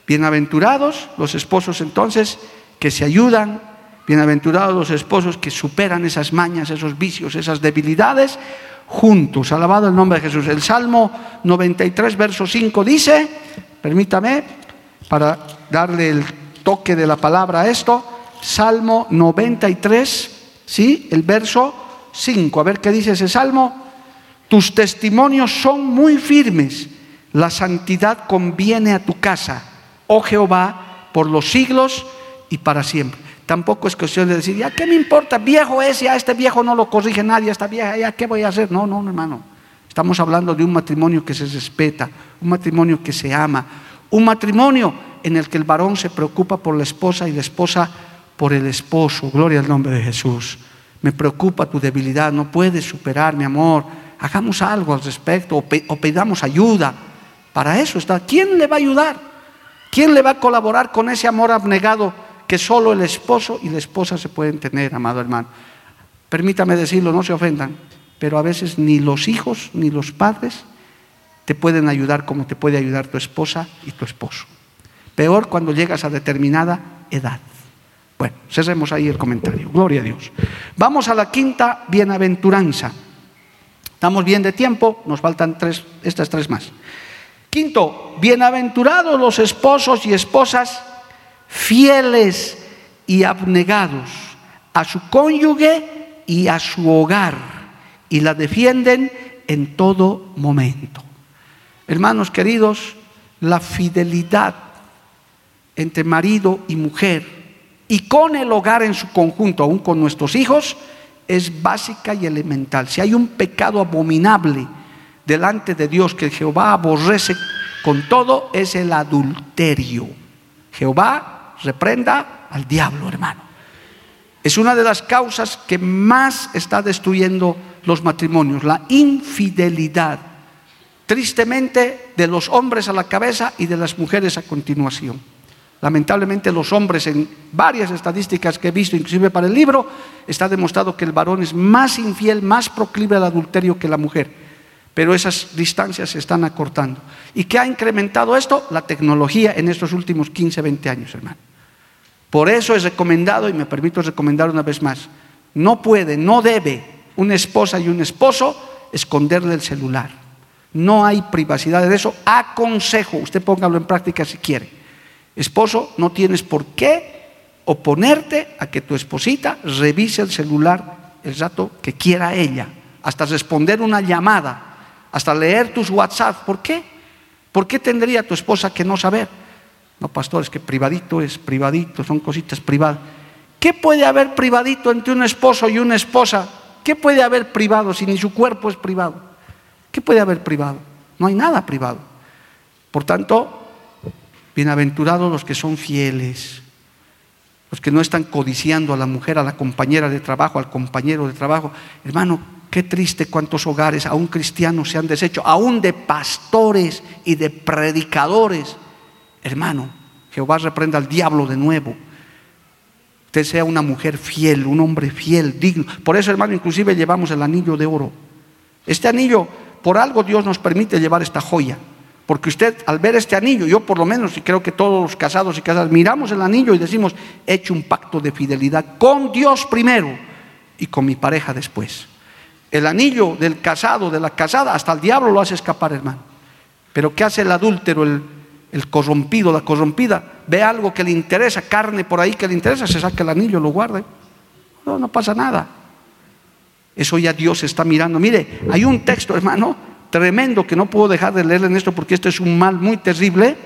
Bienaventurados los esposos entonces que se ayudan, bienaventurados los esposos que superan esas mañas, esos vicios, esas debilidades, juntos. Alabado el nombre de Jesús. El Salmo 93, verso 5 dice, permítame, para darle el toque de la palabra a esto, Salmo 93, ¿sí? El verso 5. A ver qué dice ese Salmo. Tus testimonios son muy firmes, La santidad conviene a tu casa, oh Jehová, por los siglos y para siempre. Tampoco es cuestión de decir, ya, ¿qué me importa? Viejo es, ya este viejo no lo corrige nadie, esta vieja, ya, ¿qué voy a hacer? No, no, hermano. Estamos hablando de un matrimonio que se respeta, un matrimonio que se ama, un matrimonio en el que el varón se preocupa por la esposa y la esposa por el esposo. Gloria al nombre de Jesús. Me preocupa tu debilidad, no puedes superar, mi amor. Hagamos algo al respecto o, pidamos ayuda. Para eso está. ¿Quién le va a ayudar? ¿Quién le va a colaborar con ese amor abnegado que solo el esposo y la esposa se pueden tener, amado hermano? Permítame decirlo, no se ofendan, pero a veces ni los hijos ni los padres te pueden ayudar como te puede ayudar tu esposa y tu esposo. Peor cuando llegas a determinada edad. Bueno, cerremos ahí el comentario. Gloria a Dios. Vamos a la quinta bienaventuranza. Estamos bien de tiempo, nos faltan tres, estas tres más. Quinto, bienaventurados los esposos y esposas fieles y abnegados a su cónyuge y a su hogar y la defienden en todo momento. Hermanos queridos, la fidelidad entre marido y mujer y con el hogar en su conjunto, aún con nuestros hijos, es básica y elemental. Si hay un pecado abominable delante de Dios que Jehová aborrece con todo, es el adulterio. Jehová reprenda al diablo, hermano. Es una de las causas que más está destruyendo los matrimonios, la infidelidad. Tristemente, de los hombres a la cabeza y de las mujeres a continuación. Lamentablemente los hombres, en varias estadísticas que he visto, inclusive para el libro, está demostrado que el varón es más infiel, más proclive al adulterio que la mujer. Pero esas distancias se están acortando. ¿Y qué ha incrementado esto? La tecnología en estos últimos 15, 20 años, hermano. Por eso es recomendado, y me permito recomendar una vez más, no puede, no debe una esposa y un esposo esconderle el celular. No hay privacidad de eso. Aconsejo, usted póngalo en práctica si quiere Esposo, no tienes por qué oponerte a que tu esposita revise el celular el rato que quiera ella, hasta responder una llamada, hasta leer tus WhatsApp. ¿Por qué? ¿Por qué tendría tu esposa que no saber? No, pastor, es que privadito es privadito, son cositas privadas. ¿Qué puede haber privadito entre un esposo y una esposa? ¿Qué puede haber privado si ni su cuerpo es privado? ¿Qué puede haber privado? No hay nada privado. Por tanto, Bienaventurados los que son fieles, los que no están codiciando a la mujer, a la compañera de trabajo, al compañero de trabajo. Hermano, qué triste cuántos hogares, aún cristianos, se han deshecho, aún de pastores y de predicadores. Hermano, Jehová reprenda al diablo de nuevo. Usted sea una mujer fiel, un hombre fiel, digno. Por eso, hermano, inclusive llevamos el anillo de oro. Este anillo, por algo Dios nos permite llevar esta joya. Porque usted al ver este anillo, yo por lo menos, y creo que todos los casados y casadas, miramos el anillo y decimos, he hecho un pacto de fidelidad con Dios primero y con mi pareja después. El anillo del casado, de la casada, hasta el diablo lo hace escapar, hermano. Pero ¿qué hace el adúltero, el, el corrompido, la corrompida? Ve algo que le interesa, carne por ahí que le interesa, se saca el anillo, lo guarda. No, no pasa nada. Eso ya Dios está mirando. Mire, hay un texto, hermano, tremendo que no puedo dejar de leerle en esto porque esto es un mal muy terrible.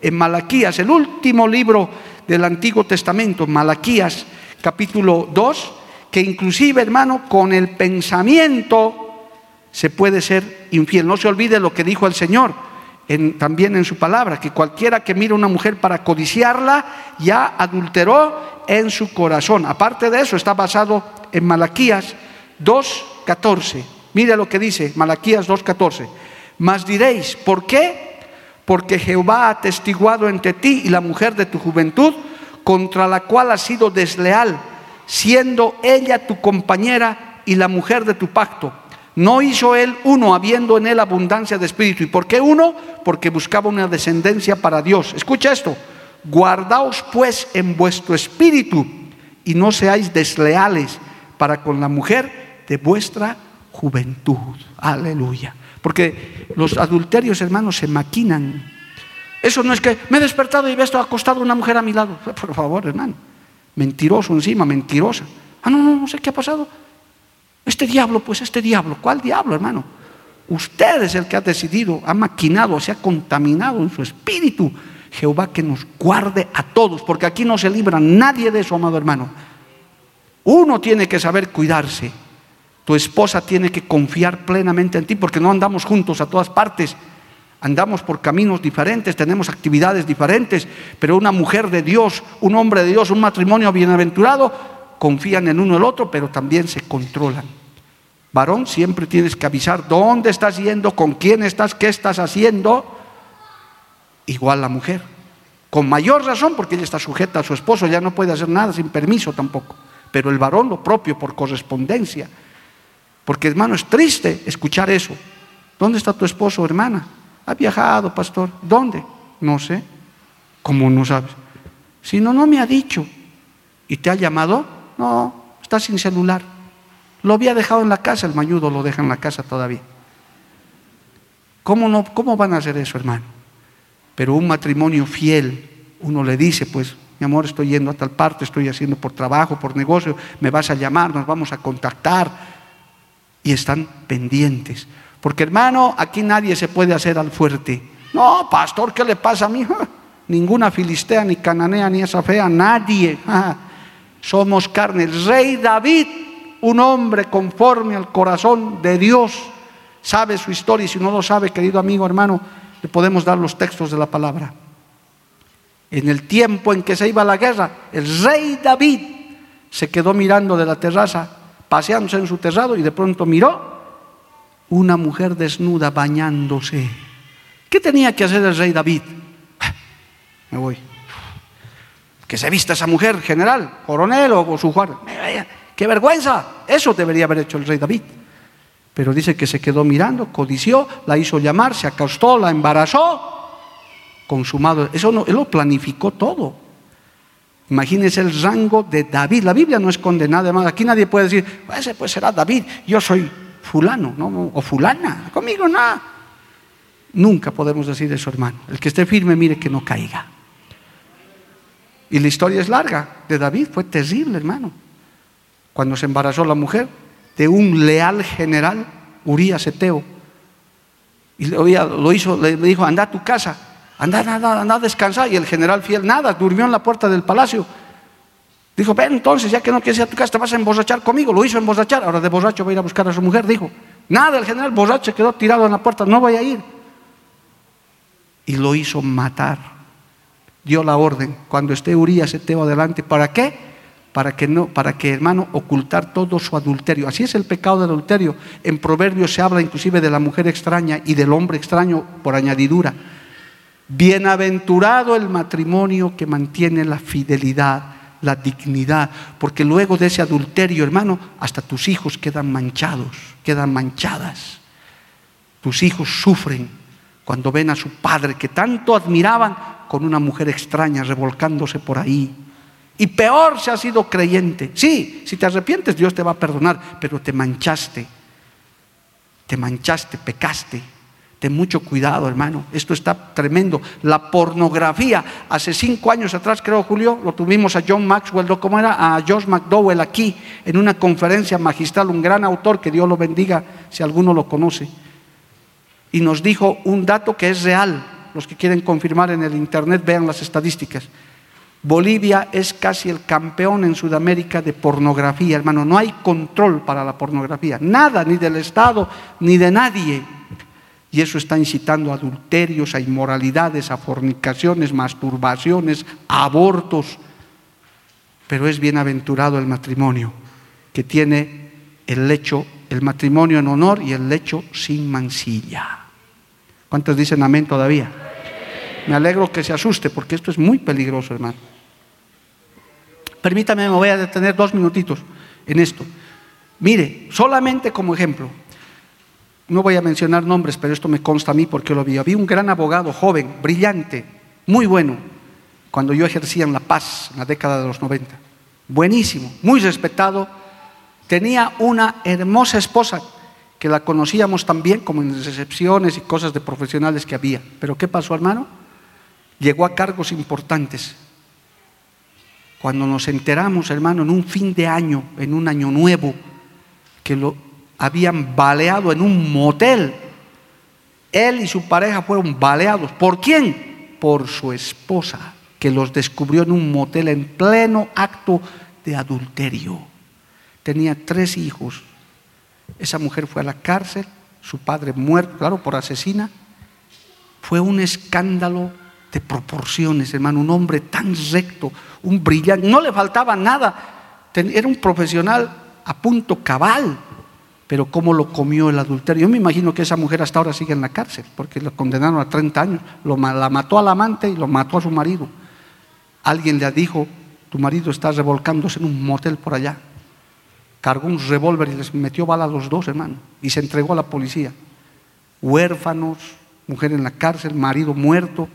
En Malaquías, el último libro del Antiguo Testamento, Malaquías capítulo 2, que inclusive, hermano, con el pensamiento se puede ser infiel. No se olvide lo que dijo el Señor también en su palabra, que cualquiera que mire a una mujer para codiciarla ya adulteró en su corazón. Aparte de eso, está basado en Malaquías 2.14. Mire lo que dice Malaquías 2.14. Mas diréis, ¿por qué? Porque Jehová ha testiguado entre ti y la mujer de tu juventud, contra la cual has sido desleal, siendo ella tu compañera y la mujer de tu pacto. No hizo él uno, habiendo en él abundancia de espíritu. ¿Y por qué uno? Porque buscaba una descendencia para Dios. Escucha esto. Guardaos pues en vuestro espíritu y no seáis desleales para con la mujer de vuestra juventud. Aleluya. Porque los adulterios, hermanos, se maquinan. Eso no es que me he despertado y veo acostado una mujer a mi lado. Por favor, hermano. Mentiroso encima, mentirosa. Ah, no, no, no sé qué ha pasado. Este diablo, pues este diablo. ¿Cuál diablo, hermano? Usted es el que ha decidido, ha maquinado, se ha contaminado en su espíritu. Jehová que nos guarde a todos, porque aquí no se libra nadie de eso, amado hermano. Uno tiene que saber cuidarse. Tu esposa tiene que confiar plenamente en ti, porque no andamos juntos a todas partes. Andamos por caminos diferentes, tenemos actividades diferentes, pero una mujer de Dios, un hombre de Dios, un matrimonio bienaventurado, confían en uno el otro, pero también se controlan. Varón, siempre tienes que avisar dónde estás yendo, con quién estás, qué estás haciendo. Igual la mujer. Con mayor razón, porque ella está sujeta a su esposo, ya no puede hacer nada sin permiso tampoco. Pero el varón lo propio por correspondencia. Porque hermano, es triste escuchar eso. ¿Dónde está tu esposo, hermana? Ha viajado, pastor. ¿Dónde? No sé. ¿Cómo no sabes? Si no, no me ha dicho. ¿Y te ha llamado? No, está sin celular. Lo había dejado en la casa, el mayudo lo deja en la casa todavía. ¿Cómo, no, ¿Cómo van a hacer eso, hermano? Pero un matrimonio fiel, uno le dice, pues, mi amor, estoy yendo a tal parte, estoy haciendo por trabajo, por negocio, me vas a llamar, nos vamos a contactar. Y están pendientes. Porque hermano, aquí nadie se puede hacer al fuerte. No, pastor, ¿qué le pasa a mí? Ninguna filistea, ni cananea, ni esa fea, nadie. Somos carne. El rey David un hombre conforme al corazón de Dios sabe su historia y si no lo sabe, querido amigo, hermano, le podemos dar los textos de la palabra. En el tiempo en que se iba a la guerra, el rey David se quedó mirando de la terraza, paseándose en su terrado y de pronto miró una mujer desnuda bañándose. ¿Qué tenía que hacer el rey David? Me voy. Que se vista esa mujer, general, coronel o su guardia. ¡Qué vergüenza! Eso debería haber hecho el rey David. Pero dice que se quedó mirando, codició, la hizo llamar, se acostó, la embarazó, consumado. Eso no, él lo planificó todo. Imagínense el rango de David. La Biblia no es condenada, además. Aquí nadie puede decir, ese pues será David, yo soy fulano, ¿no? o fulana, conmigo nada. Nunca podemos decir eso, hermano. El que esté firme, mire que no caiga. Y la historia es larga de David, fue terrible, hermano cuando se embarazó la mujer, de un leal general, Urias Eteo. Y lo hizo, le dijo, anda a tu casa, anda, anda, anda a descansar. Y el general fiel, nada, durmió en la puerta del palacio. Dijo, ven entonces, ya que no quieres ir a tu casa, te vas a emborrachar conmigo. Lo hizo emborrachar, ahora de borracho va a ir a buscar a su mujer. Dijo, nada, el general borracho quedó tirado en la puerta, no voy a ir. Y lo hizo matar. Dio la orden, cuando esté Urias Eteo adelante, ¿para qué? para que no, para que hermano ocultar todo su adulterio. Así es el pecado del adulterio. En Proverbios se habla inclusive de la mujer extraña y del hombre extraño por añadidura. Bienaventurado el matrimonio que mantiene la fidelidad, la dignidad, porque luego de ese adulterio, hermano, hasta tus hijos quedan manchados, quedan manchadas. Tus hijos sufren cuando ven a su padre que tanto admiraban con una mujer extraña revolcándose por ahí y peor si has sido creyente. Sí, si te arrepientes Dios te va a perdonar, pero te manchaste. Te manchaste, pecaste. Ten mucho cuidado, hermano. Esto está tremendo. La pornografía. Hace cinco años atrás, creo, Julio, lo tuvimos a John Maxwell, ¿cómo era? A Josh McDowell aquí, en una conferencia magistral, un gran autor, que Dios lo bendiga si alguno lo conoce. Y nos dijo un dato que es real. Los que quieren confirmar en el Internet, vean las estadísticas. Bolivia es casi el campeón en Sudamérica de pornografía, hermano. No hay control para la pornografía, nada, ni del Estado, ni de nadie. Y eso está incitando a adulterios, a inmoralidades, a fornicaciones, masturbaciones, abortos. Pero es bienaventurado el matrimonio que tiene el lecho, el matrimonio en honor y el lecho sin mancilla. ¿Cuántos dicen amén todavía? Me alegro que se asuste porque esto es muy peligroso, hermano. Permítame, me voy a detener dos minutitos en esto. Mire, solamente como ejemplo, no voy a mencionar nombres, pero esto me consta a mí porque lo vi. Había un gran abogado joven, brillante, muy bueno, cuando yo ejercía en La Paz, en la década de los 90. Buenísimo, muy respetado. Tenía una hermosa esposa que la conocíamos también como en recepciones y cosas de profesionales que había. Pero ¿qué pasó, hermano? Llegó a cargos importantes cuando nos enteramos, hermano, en un fin de año, en un año nuevo, que lo habían baleado en un motel Él y su pareja fueron baleados. ¿Por quién? Por su esposa, que los descubrió en un motel en pleno acto de adulterio. Tenía tres hijos. Esa mujer fue a la cárcel, su padre muerto, claro, por asesina. Fue un escándalo de proporciones, hermano, un hombre tan recto, un brillante, no le faltaba nada, era un profesional a punto cabal, pero cómo lo comió el adulterio. Yo me imagino que esa mujer hasta ahora sigue en la cárcel, porque lo condenaron a 30 años, lo, la mató al amante y lo mató a su marido. Alguien le dijo, tu marido está revolcándose en un motel por allá. Cargó un revólver y les metió bala a los dos, hermano, y se entregó a la policía. Huérfanos, mujer en la cárcel, marido muerto.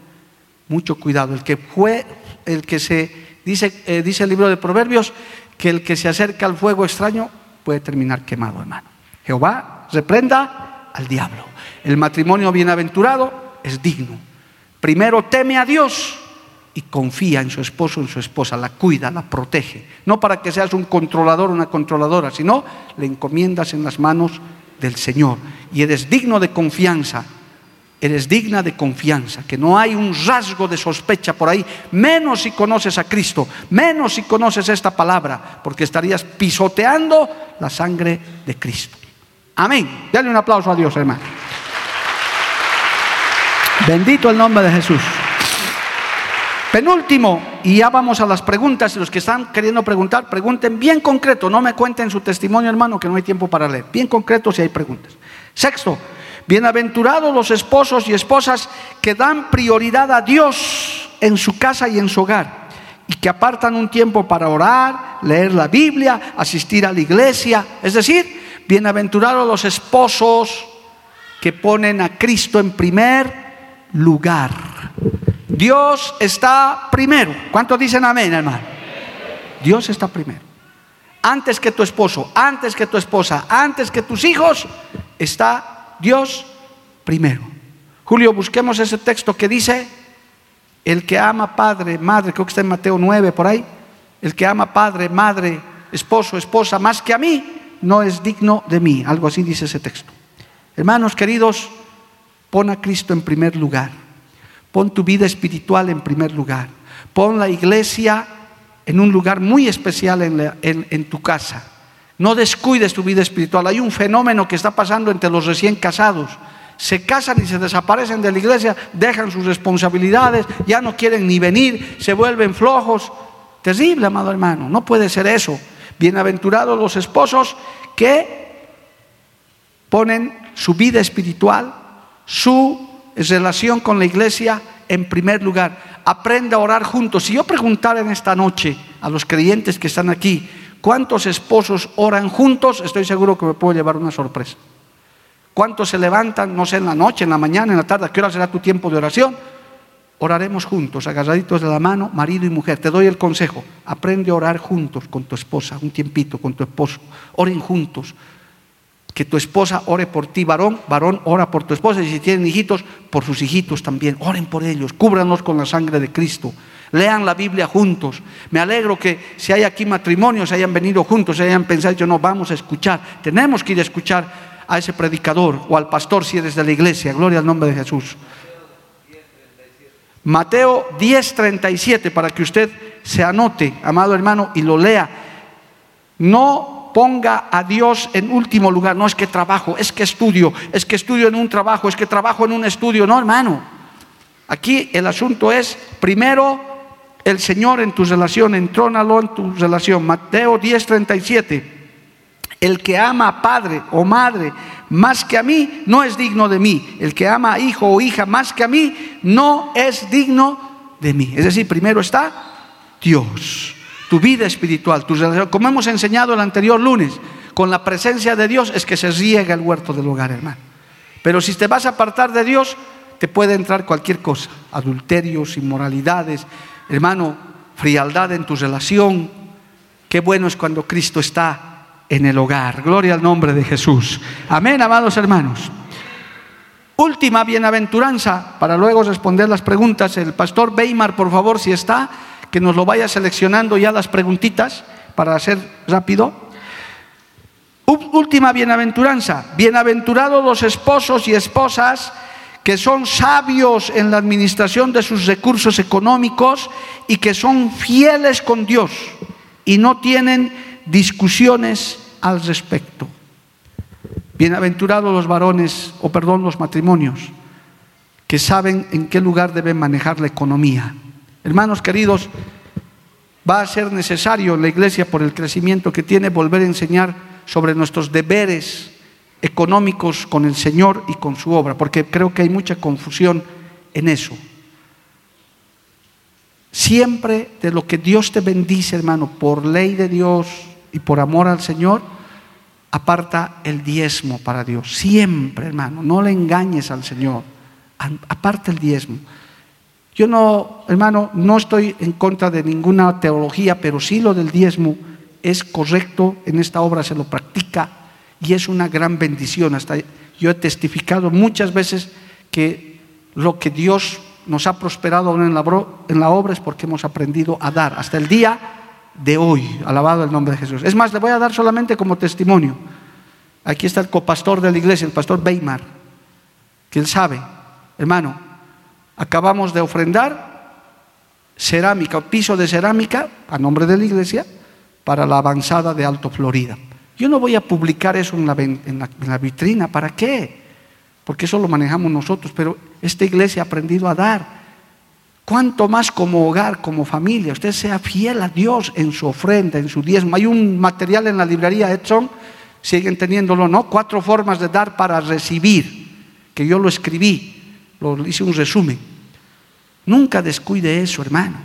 Mucho cuidado. El que fue, el que se, dice, eh, dice el libro de Proverbios, que el que se acerca al fuego extraño puede terminar quemado, hermano. Jehová reprenda al diablo. El matrimonio bienaventurado es digno. Primero teme a Dios y confía en su esposo, en su esposa, la cuida, la protege. No para que seas un controlador una controladora, sino le encomiendas en las manos del Señor. Y eres digno de confianza, eres digna de confianza, que no hay un rasgo de sospecha por ahí, menos si conoces a Cristo, menos si conoces esta palabra, porque estarías pisoteando la sangre de Cristo. Amén. Dale un aplauso a Dios, hermano. Bendito el nombre de Jesús. Penúltimo, y ya vamos a las preguntas, los que están queriendo preguntar, pregunten bien concreto, no me cuenten su testimonio hermano, que no hay tiempo para leer, bien concreto si hay preguntas. Sexto, bienaventurados los esposos y esposas que dan prioridad a Dios en su casa y en su hogar, y que apartan un tiempo para orar, leer la Biblia, asistir a la iglesia, es decir, bienaventurados los esposos que ponen a Cristo en primer lugar. Dios está primero. ¿Cuántos dicen amén, hermano? Dios está primero. Antes que tu esposo, antes que tu esposa, antes que tus hijos, está Dios primero. Julio, busquemos ese texto que dice, el que ama padre, madre, creo que está en Mateo 9 por ahí, el que ama padre, madre, esposo, esposa, más que a mí, no es digno de mí. Algo así dice ese texto. Hermanos queridos, pon a Cristo en primer lugar. Pon tu vida espiritual en primer lugar. Pon la iglesia en un lugar muy especial en, tu casa. No descuides tu vida espiritual. Hay un fenómeno que está pasando entre los recién casados. Se casan y se desaparecen de la iglesia, dejan sus responsabilidades, ya no quieren ni venir, se vuelven flojos. Terrible, amado hermano. No puede ser eso. Bienaventurados los esposos que ponen su vida espiritual, su relación con la iglesia en primer lugar. Aprenda a orar juntos. Si yo preguntara en esta noche a los creyentes que están aquí, ¿cuántos esposos oran juntos? Estoy seguro que me puedo llevar una sorpresa. ¿Cuántos se levantan, no sé, en la noche, en la mañana, en la tarde? ¿A qué hora será tu tiempo de oración? Oraremos juntos, agarraditos de la mano, marido y mujer. Te doy el consejo. Aprende a orar juntos con tu esposa, un tiempito con tu esposo. Oren juntos que tu esposa ore por ti, varón, varón ora por tu esposa y si tienen hijitos, por sus hijitos también. Oren por ellos, cúbranos con la sangre de Cristo. Lean la Biblia juntos. Me alegro que si hay aquí matrimonios, hayan venido juntos, hayan pensado, yo no, vamos a escuchar. Tenemos que ir a escuchar a ese predicador o al pastor si eres de la iglesia. Gloria al nombre de Jesús. Mateo 10:37, para que usted se anote, amado hermano, y lo lea. No ponga a Dios en último lugar. No es que trabajo, es que estudio, es que estudio en un trabajo, es que trabajo en un estudio. No, hermano. Aquí el asunto es, primero, el Señor en tu relación, entrónalo en tu relación. Mateo 10:37. El que ama a padre o madre más que a mí no es digno de mí. El que ama a hijo o hija más que a mí no es digno de mí. Es decir, primero está Dios tu vida espiritual, tu relación, como hemos enseñado el anterior lunes, con la presencia de Dios es que se riega el huerto del hogar, hermano. Pero si te vas a apartar de Dios, te puede entrar cualquier cosa, adulterios, inmoralidades, hermano, frialdad en tu relación. Qué bueno es cuando Cristo está en el hogar. Gloria al nombre de Jesús. Amén, amados hermanos. Última bienaventuranza, para luego responder las preguntas. El pastor Weimar, por favor, si está que nos lo vaya seleccionando ya las preguntitas para hacer rápido. Última bienaventuranza. Bienaventurados los esposos y esposas que son sabios en la administración de sus recursos económicos y que son fieles con Dios y no tienen discusiones al respecto. Bienaventurados los varones, o perdón, los matrimonios, que saben en qué lugar deben manejar la economía. Hermanos queridos, va a ser necesario la iglesia, por el crecimiento que tiene, volver a enseñar sobre nuestros deberes económicos con el Señor y con su obra, porque creo que hay mucha confusión en eso. Siempre de lo que Dios te bendice, hermano, por ley de Dios y por amor al Señor, aparta el diezmo para Dios. Siempre, hermano, no le engañes al Señor. Aparta el diezmo. Yo no, hermano, no estoy en contra de ninguna teología, pero sí lo del diezmo es correcto, en esta obra se lo practica y es una gran bendición. Hasta yo he testificado muchas veces que lo que Dios nos ha prosperado en la, en la obra es porque hemos aprendido a dar. Hasta el día de hoy. Alabado el nombre de Jesús. Es más, le voy a dar solamente como testimonio. Aquí está el copastor de la iglesia, el pastor Weimar, que él sabe, hermano, acabamos de ofrendar cerámica, piso de cerámica, a nombre de la iglesia, para la avanzada de Alto Florida. Yo no voy a publicar eso en la, vitrina, ¿para qué? Porque eso lo manejamos nosotros, pero esta iglesia ha aprendido a dar. Cuanto más como hogar, como familia, usted sea fiel a Dios en su ofrenda, en su diezmo. Hay un material en la librería Edson, siguen teniéndolo, ¿no? Cuatro formas de dar para recibir, que yo lo escribí, lo hice un resumen. Nunca descuide eso, hermano.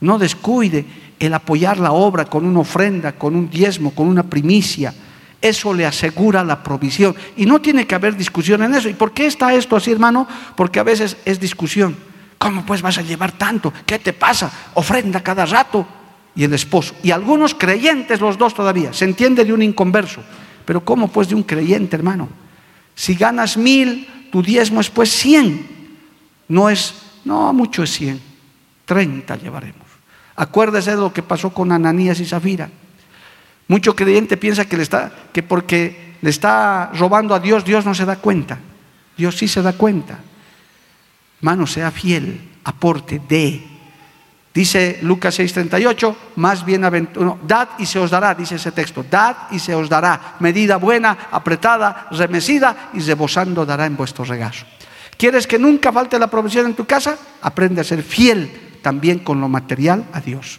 No descuide el apoyar la obra con una ofrenda, con un diezmo, con una primicia. Eso le asegura la provisión. Y no tiene que haber discusión en eso. ¿Y por qué está esto así, hermano? Porque a veces es discusión. ¿Cómo pues vas a llevar tanto? ¿Qué te pasa? Ofrenda cada rato. Y el esposo. Y algunos creyentes, los dos todavía. Se entiende de un inconverso. Pero ¿cómo pues de un creyente, hermano? Si ganas mil, tu diezmo es pues cien. No es, no, mucho es cien. Treinta llevaremos. Acuérdese de lo que pasó con Ananías y Zafira. Mucho creyente piensa que, le está, que porque le está robando a Dios, Dios no se da cuenta. Dios sí se da cuenta. Hermano, sea fiel, aporte, de. Dice Lucas 6:38, más bienaventurado, dad y se os dará, dice ese texto, dad y se os dará, medida buena, apretada, remecida y rebosando dará en vuestro regazo. ¿Quieres que nunca falte la provisión en tu casa? Aprende a ser fiel también con lo material a Dios.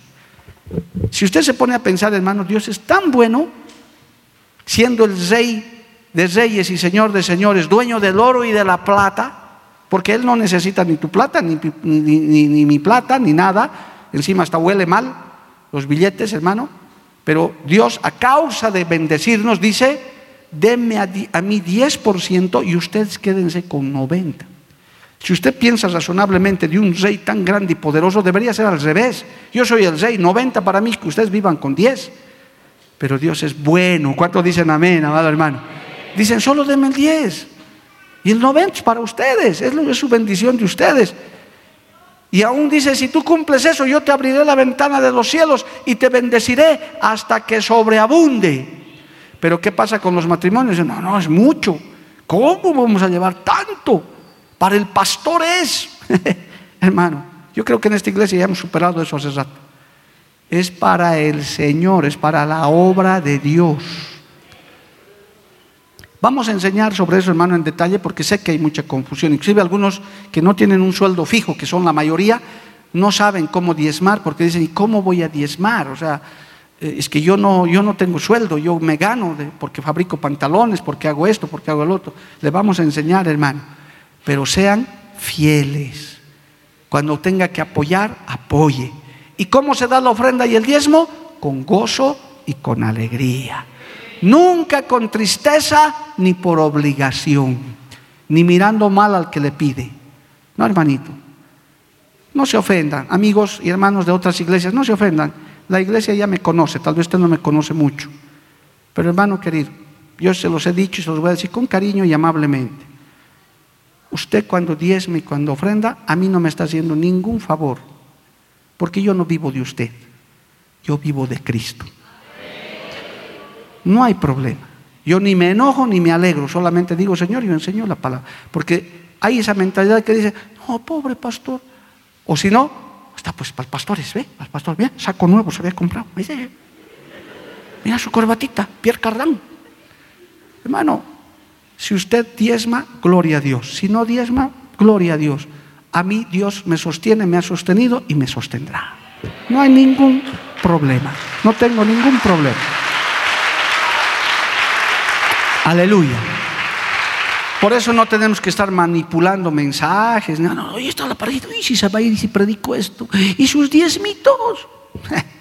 Si usted se pone a pensar, hermano, Dios es tan bueno, siendo el rey de reyes y señor de señores, dueño del oro y de la plata, porque Él no necesita ni tu plata, ni, ni, mi plata, ni nada. Encima hasta huele mal los billetes, hermano. Pero Dios, a causa de bendecirnos, dice, denme a, a mí 10% y ustedes quédense con 90%. Si usted piensa razonablemente de un rey tan grande y poderoso, debería ser al revés. Yo soy el rey, 90 para mí, que ustedes vivan con 10. Pero Dios es bueno. ¿Cuántos dicen amén, amado hermano? Dicen, solo denme el 10. Y el 90 es para ustedes, es su bendición de ustedes. Y aún dice, si tú cumples eso, yo te abriré la ventana de los cielos y te bendeciré hasta que sobreabunde. Pero ¿qué pasa con los matrimonios? No, no, es mucho. ¿Cómo vamos a llevar tanto? Para el pastor es. Hermano, yo creo que en esta iglesia ya hemos superado eso hace rato. Es para el Señor, es para la obra de Dios. Vamos a enseñar sobre eso, hermano, en detalle, porque sé que hay mucha confusión. Inclusive algunos que no tienen un sueldo fijo, que son la mayoría, no saben cómo diezmar, porque dicen, ¿y cómo voy a diezmar? O sea, eh, es que yo no, yo no tengo sueldo, yo me gano porque fabrico pantalones, porque hago esto, porque hago el otro. Le vamos a enseñar, hermano. Pero sean fieles. Cuando tenga que apoyar, apoye. ¿Y cómo se da la ofrenda y el diezmo? Con gozo y con alegría. Nunca con tristeza ni por obligación, ni mirando mal al que le pide. No, hermanito. No se ofendan, amigos y hermanos de otras iglesias, no se ofendan. La iglesia ya me conoce, tal vez usted no me conoce mucho. Pero hermano querido, yo se los he dicho y se los voy a decir con cariño y amablemente. Usted cuando diezme y cuando ofrenda, a mí no me está haciendo ningún favor, porque yo no vivo de usted, yo vivo de Cristo no hay problema. Yo ni me enojo ni me alegro, solamente digo, Señor, yo enseño la palabra. Porque hay esa mentalidad que dice, no, pobre pastor. O si no, está pues para pastores, ¿ve? Para pastor, mira, saco nuevo se había comprado. Mira su corbatita, Pierre Cardán. Hermano, si usted diezma, gloria a Dios. Si no diezma, gloria a Dios. A mí Dios me sostiene, me ha sostenido y me sostendrá. No hay ningún problema. No tengo ningún problema. Aleluya. Por eso no tenemos que estar manipulando mensajes. No, no, ahí está la pared. Y si se va a ir y si predico esto. Y sus diezmitos.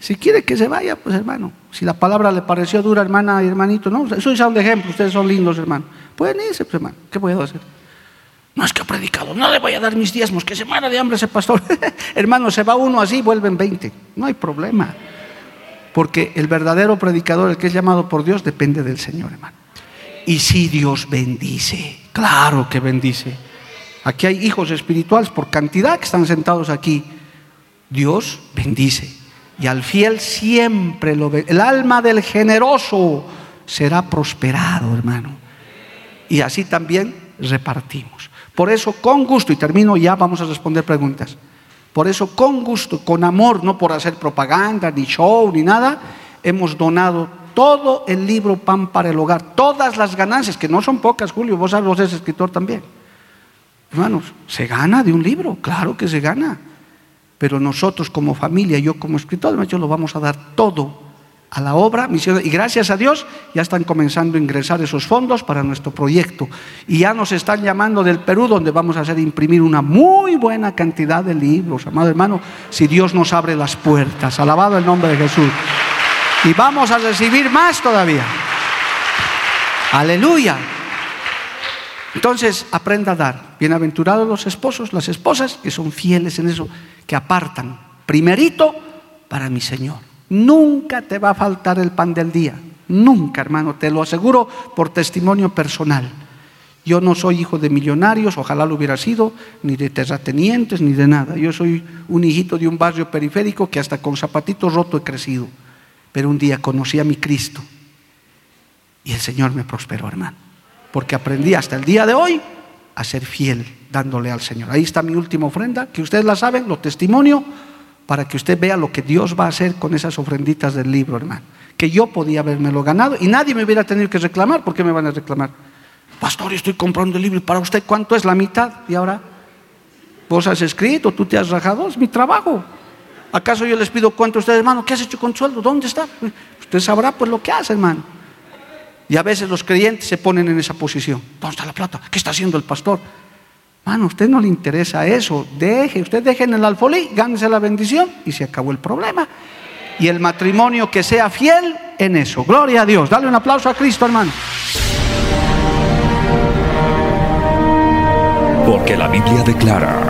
Si quiere que se vaya, pues hermano. Si la palabra le pareció dura, hermana y hermanito, no, es un ejemplo. Ustedes son lindos, hermano. Pueden irse, pues, hermano. ¿Qué puedo hacer? No es que ha predicado, no le voy a dar mis diezmos, que se muera de hambre ese pastor. hermano, se va uno así, vuelven 20. No hay problema. Porque el verdadero predicador, el que es llamado por Dios, depende del Señor, hermano. Y si Dios bendice, claro que bendice. Aquí hay hijos espirituales por cantidad que están sentados aquí. Dios bendice. Y al fiel siempre lo ve. El alma del generoso será prosperado, hermano. Y así también repartimos. Por eso, con gusto, y termino ya, vamos a responder preguntas. Por eso, con gusto, con amor, no por hacer propaganda, ni show, ni nada, hemos donado todo el libro Pan para el Hogar, todas las ganancias, que no son pocas, Julio, vos sabes, eres escritor también. Hermanos, se gana de un libro, claro que se gana. Pero nosotros como familia, yo como escritor, yo lo vamos a dar todo a la obra misión y gracias a Dios ya están comenzando a ingresar esos fondos para nuestro proyecto y ya nos están llamando del Perú donde vamos a hacer imprimir una muy buena cantidad de libros, amado hermano, si Dios nos abre las puertas, alabado el nombre de Jesús. Y vamos a recibir más todavía. Aleluya. Entonces, aprenda a dar. Bienaventurados los esposos, las esposas que son fieles en eso, que apartan primerito para mi Señor. Nunca te va a faltar el pan del día. Nunca, hermano, te lo aseguro por testimonio personal. Yo no soy hijo de millonarios, ojalá lo hubiera sido, ni de terratenientes, ni de nada. Yo soy un hijito de un barrio periférico que hasta con zapatitos roto he crecido. Pero un día conocí a mi Cristo y el Señor me prosperó, hermano. Porque aprendí hasta el día de hoy a ser fiel dándole al Señor. Ahí está mi última ofrenda, que ustedes la saben, lo testimonio, para que usted vea lo que Dios va a hacer con esas ofrenditas del libro, hermano. Que yo podía lo ganado y nadie me hubiera tenido que reclamar. ¿Por qué me van a reclamar? Pastor, estoy comprando el libro y para usted, ¿cuánto es la mitad? Y ahora, vos has escrito, tú te has rajado, es mi trabajo. ¿Acaso yo les pido cuánto a ustedes, hermano? ¿Qué has hecho con sueldo? ¿Dónde está? Usted sabrá pues lo que hace, hermano. Y a veces los creyentes se ponen en esa posición. ¿Dónde está la plata? ¿Qué está haciendo el pastor? Hermano, a usted no le interesa eso. Deje, usted deje en el alfolí, gánese la bendición y se acabó el problema. Y el matrimonio que sea fiel en eso. Gloria a Dios. Dale un aplauso a Cristo, hermano. Porque la Biblia declara.